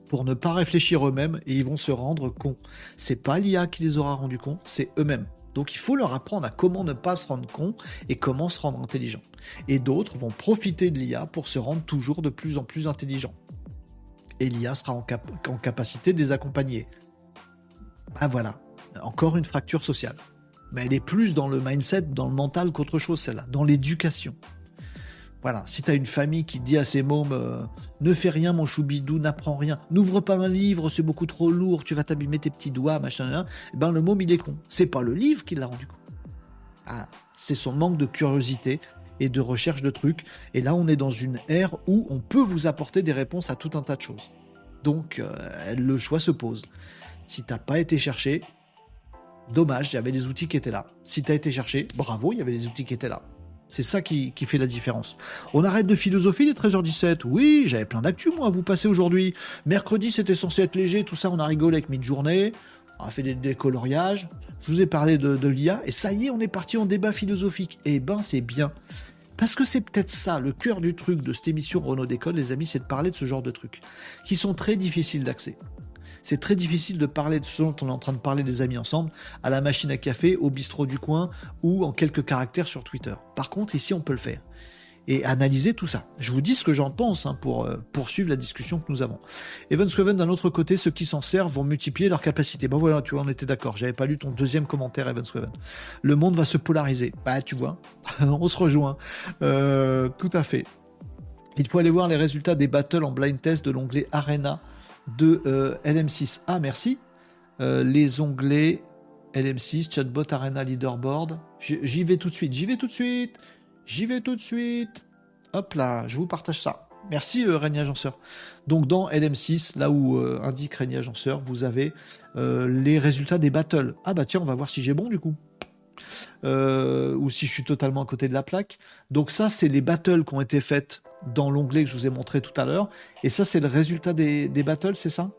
pour ne pas réfléchir eux-mêmes et ils vont se rendre cons. C'est pas l'IA qui les aura rendus cons, c'est eux-mêmes. Donc il faut leur apprendre à comment ne pas se rendre con et comment se rendre intelligent. Et d'autres vont profiter de l'IA pour se rendre toujours de plus en plus intelligents. Et l'IA sera en, capacité de les accompagner. Ah voilà, encore une fracture sociale. Mais elle est plus dans le mindset, dans le mental qu'autre chose, celle-là, dans l'éducation. Voilà, si tu as une famille qui dit à ses mômes euh, Ne fais rien, mon choubidou, n'apprends rien, n'ouvre pas un livre, c'est beaucoup trop lourd, tu vas t'abîmer tes petits doigts, machin, eh ben le môme il est con. C'est pas le livre qui l'a rendu con. Ah, c'est son manque de curiosité et de recherche de trucs. Et là, on est dans une ère où on peut vous apporter des réponses à tout un tas de choses. Donc, euh, le choix se pose. Si t'as pas été cherché, dommage, il y avait des outils qui étaient là. Si tu as été cherché, bravo, il y avait des outils qui étaient là. C'est ça qui, fait la différence. On arrête de philosophie les 13h17. Oui, j'avais plein d'actu, moi, à vous passer aujourd'hui. Mercredi, c'était censé être léger, tout ça, on a rigolé avec mid-journée. On a fait des décoloriages. Je vous ai parlé de, l'IA. Et ça y est, on est parti en débat philosophique. Eh ben, c'est bien. Parce que c'est peut-être ça, le cœur du truc de cette émission Renault Décode, les amis, c'est de parler de ce genre de trucs. Qui sont très difficiles d'accès c'est très difficile de parler de ce dont on est en train de parler des amis ensemble, à la machine à café, au bistrot du coin ou en quelques caractères sur Twitter. Par contre, ici, on peut le faire. Et analyser tout ça. Je vous dis ce que j'en pense hein, pour euh, poursuivre la discussion que nous avons. Evans Sweven, d'un autre côté, ceux qui s'en servent vont multiplier leur capacité. Ben voilà, tu vois, on était d'accord. J'avais pas lu ton deuxième commentaire, Evans Sweven. Le monde va se polariser. Bah, tu vois, *laughs* on se rejoint. Euh, tout à fait. Il faut aller voir les résultats des battles en blind test de l'onglet Arena de euh, LM6. Ah, merci. Euh, les onglets LM6, chatbot Arena Leaderboard. J'y vais tout de suite, j'y vais tout de suite, j'y vais tout de suite. Hop là, je vous partage ça. Merci euh, Régnier Agenceur. Donc dans LM6, là où euh, indique Régnier Agenceur, vous avez les résultats des battles. Ah bah tiens, on va voir si j'ai bon du coup. ou si je suis totalement à côté de la plaque. Donc ça, c'est les battles qui ont été faites dans l'onglet que je vous ai montré tout à l'heure. Et ça, c'est le résultat des, battles, c'est ça?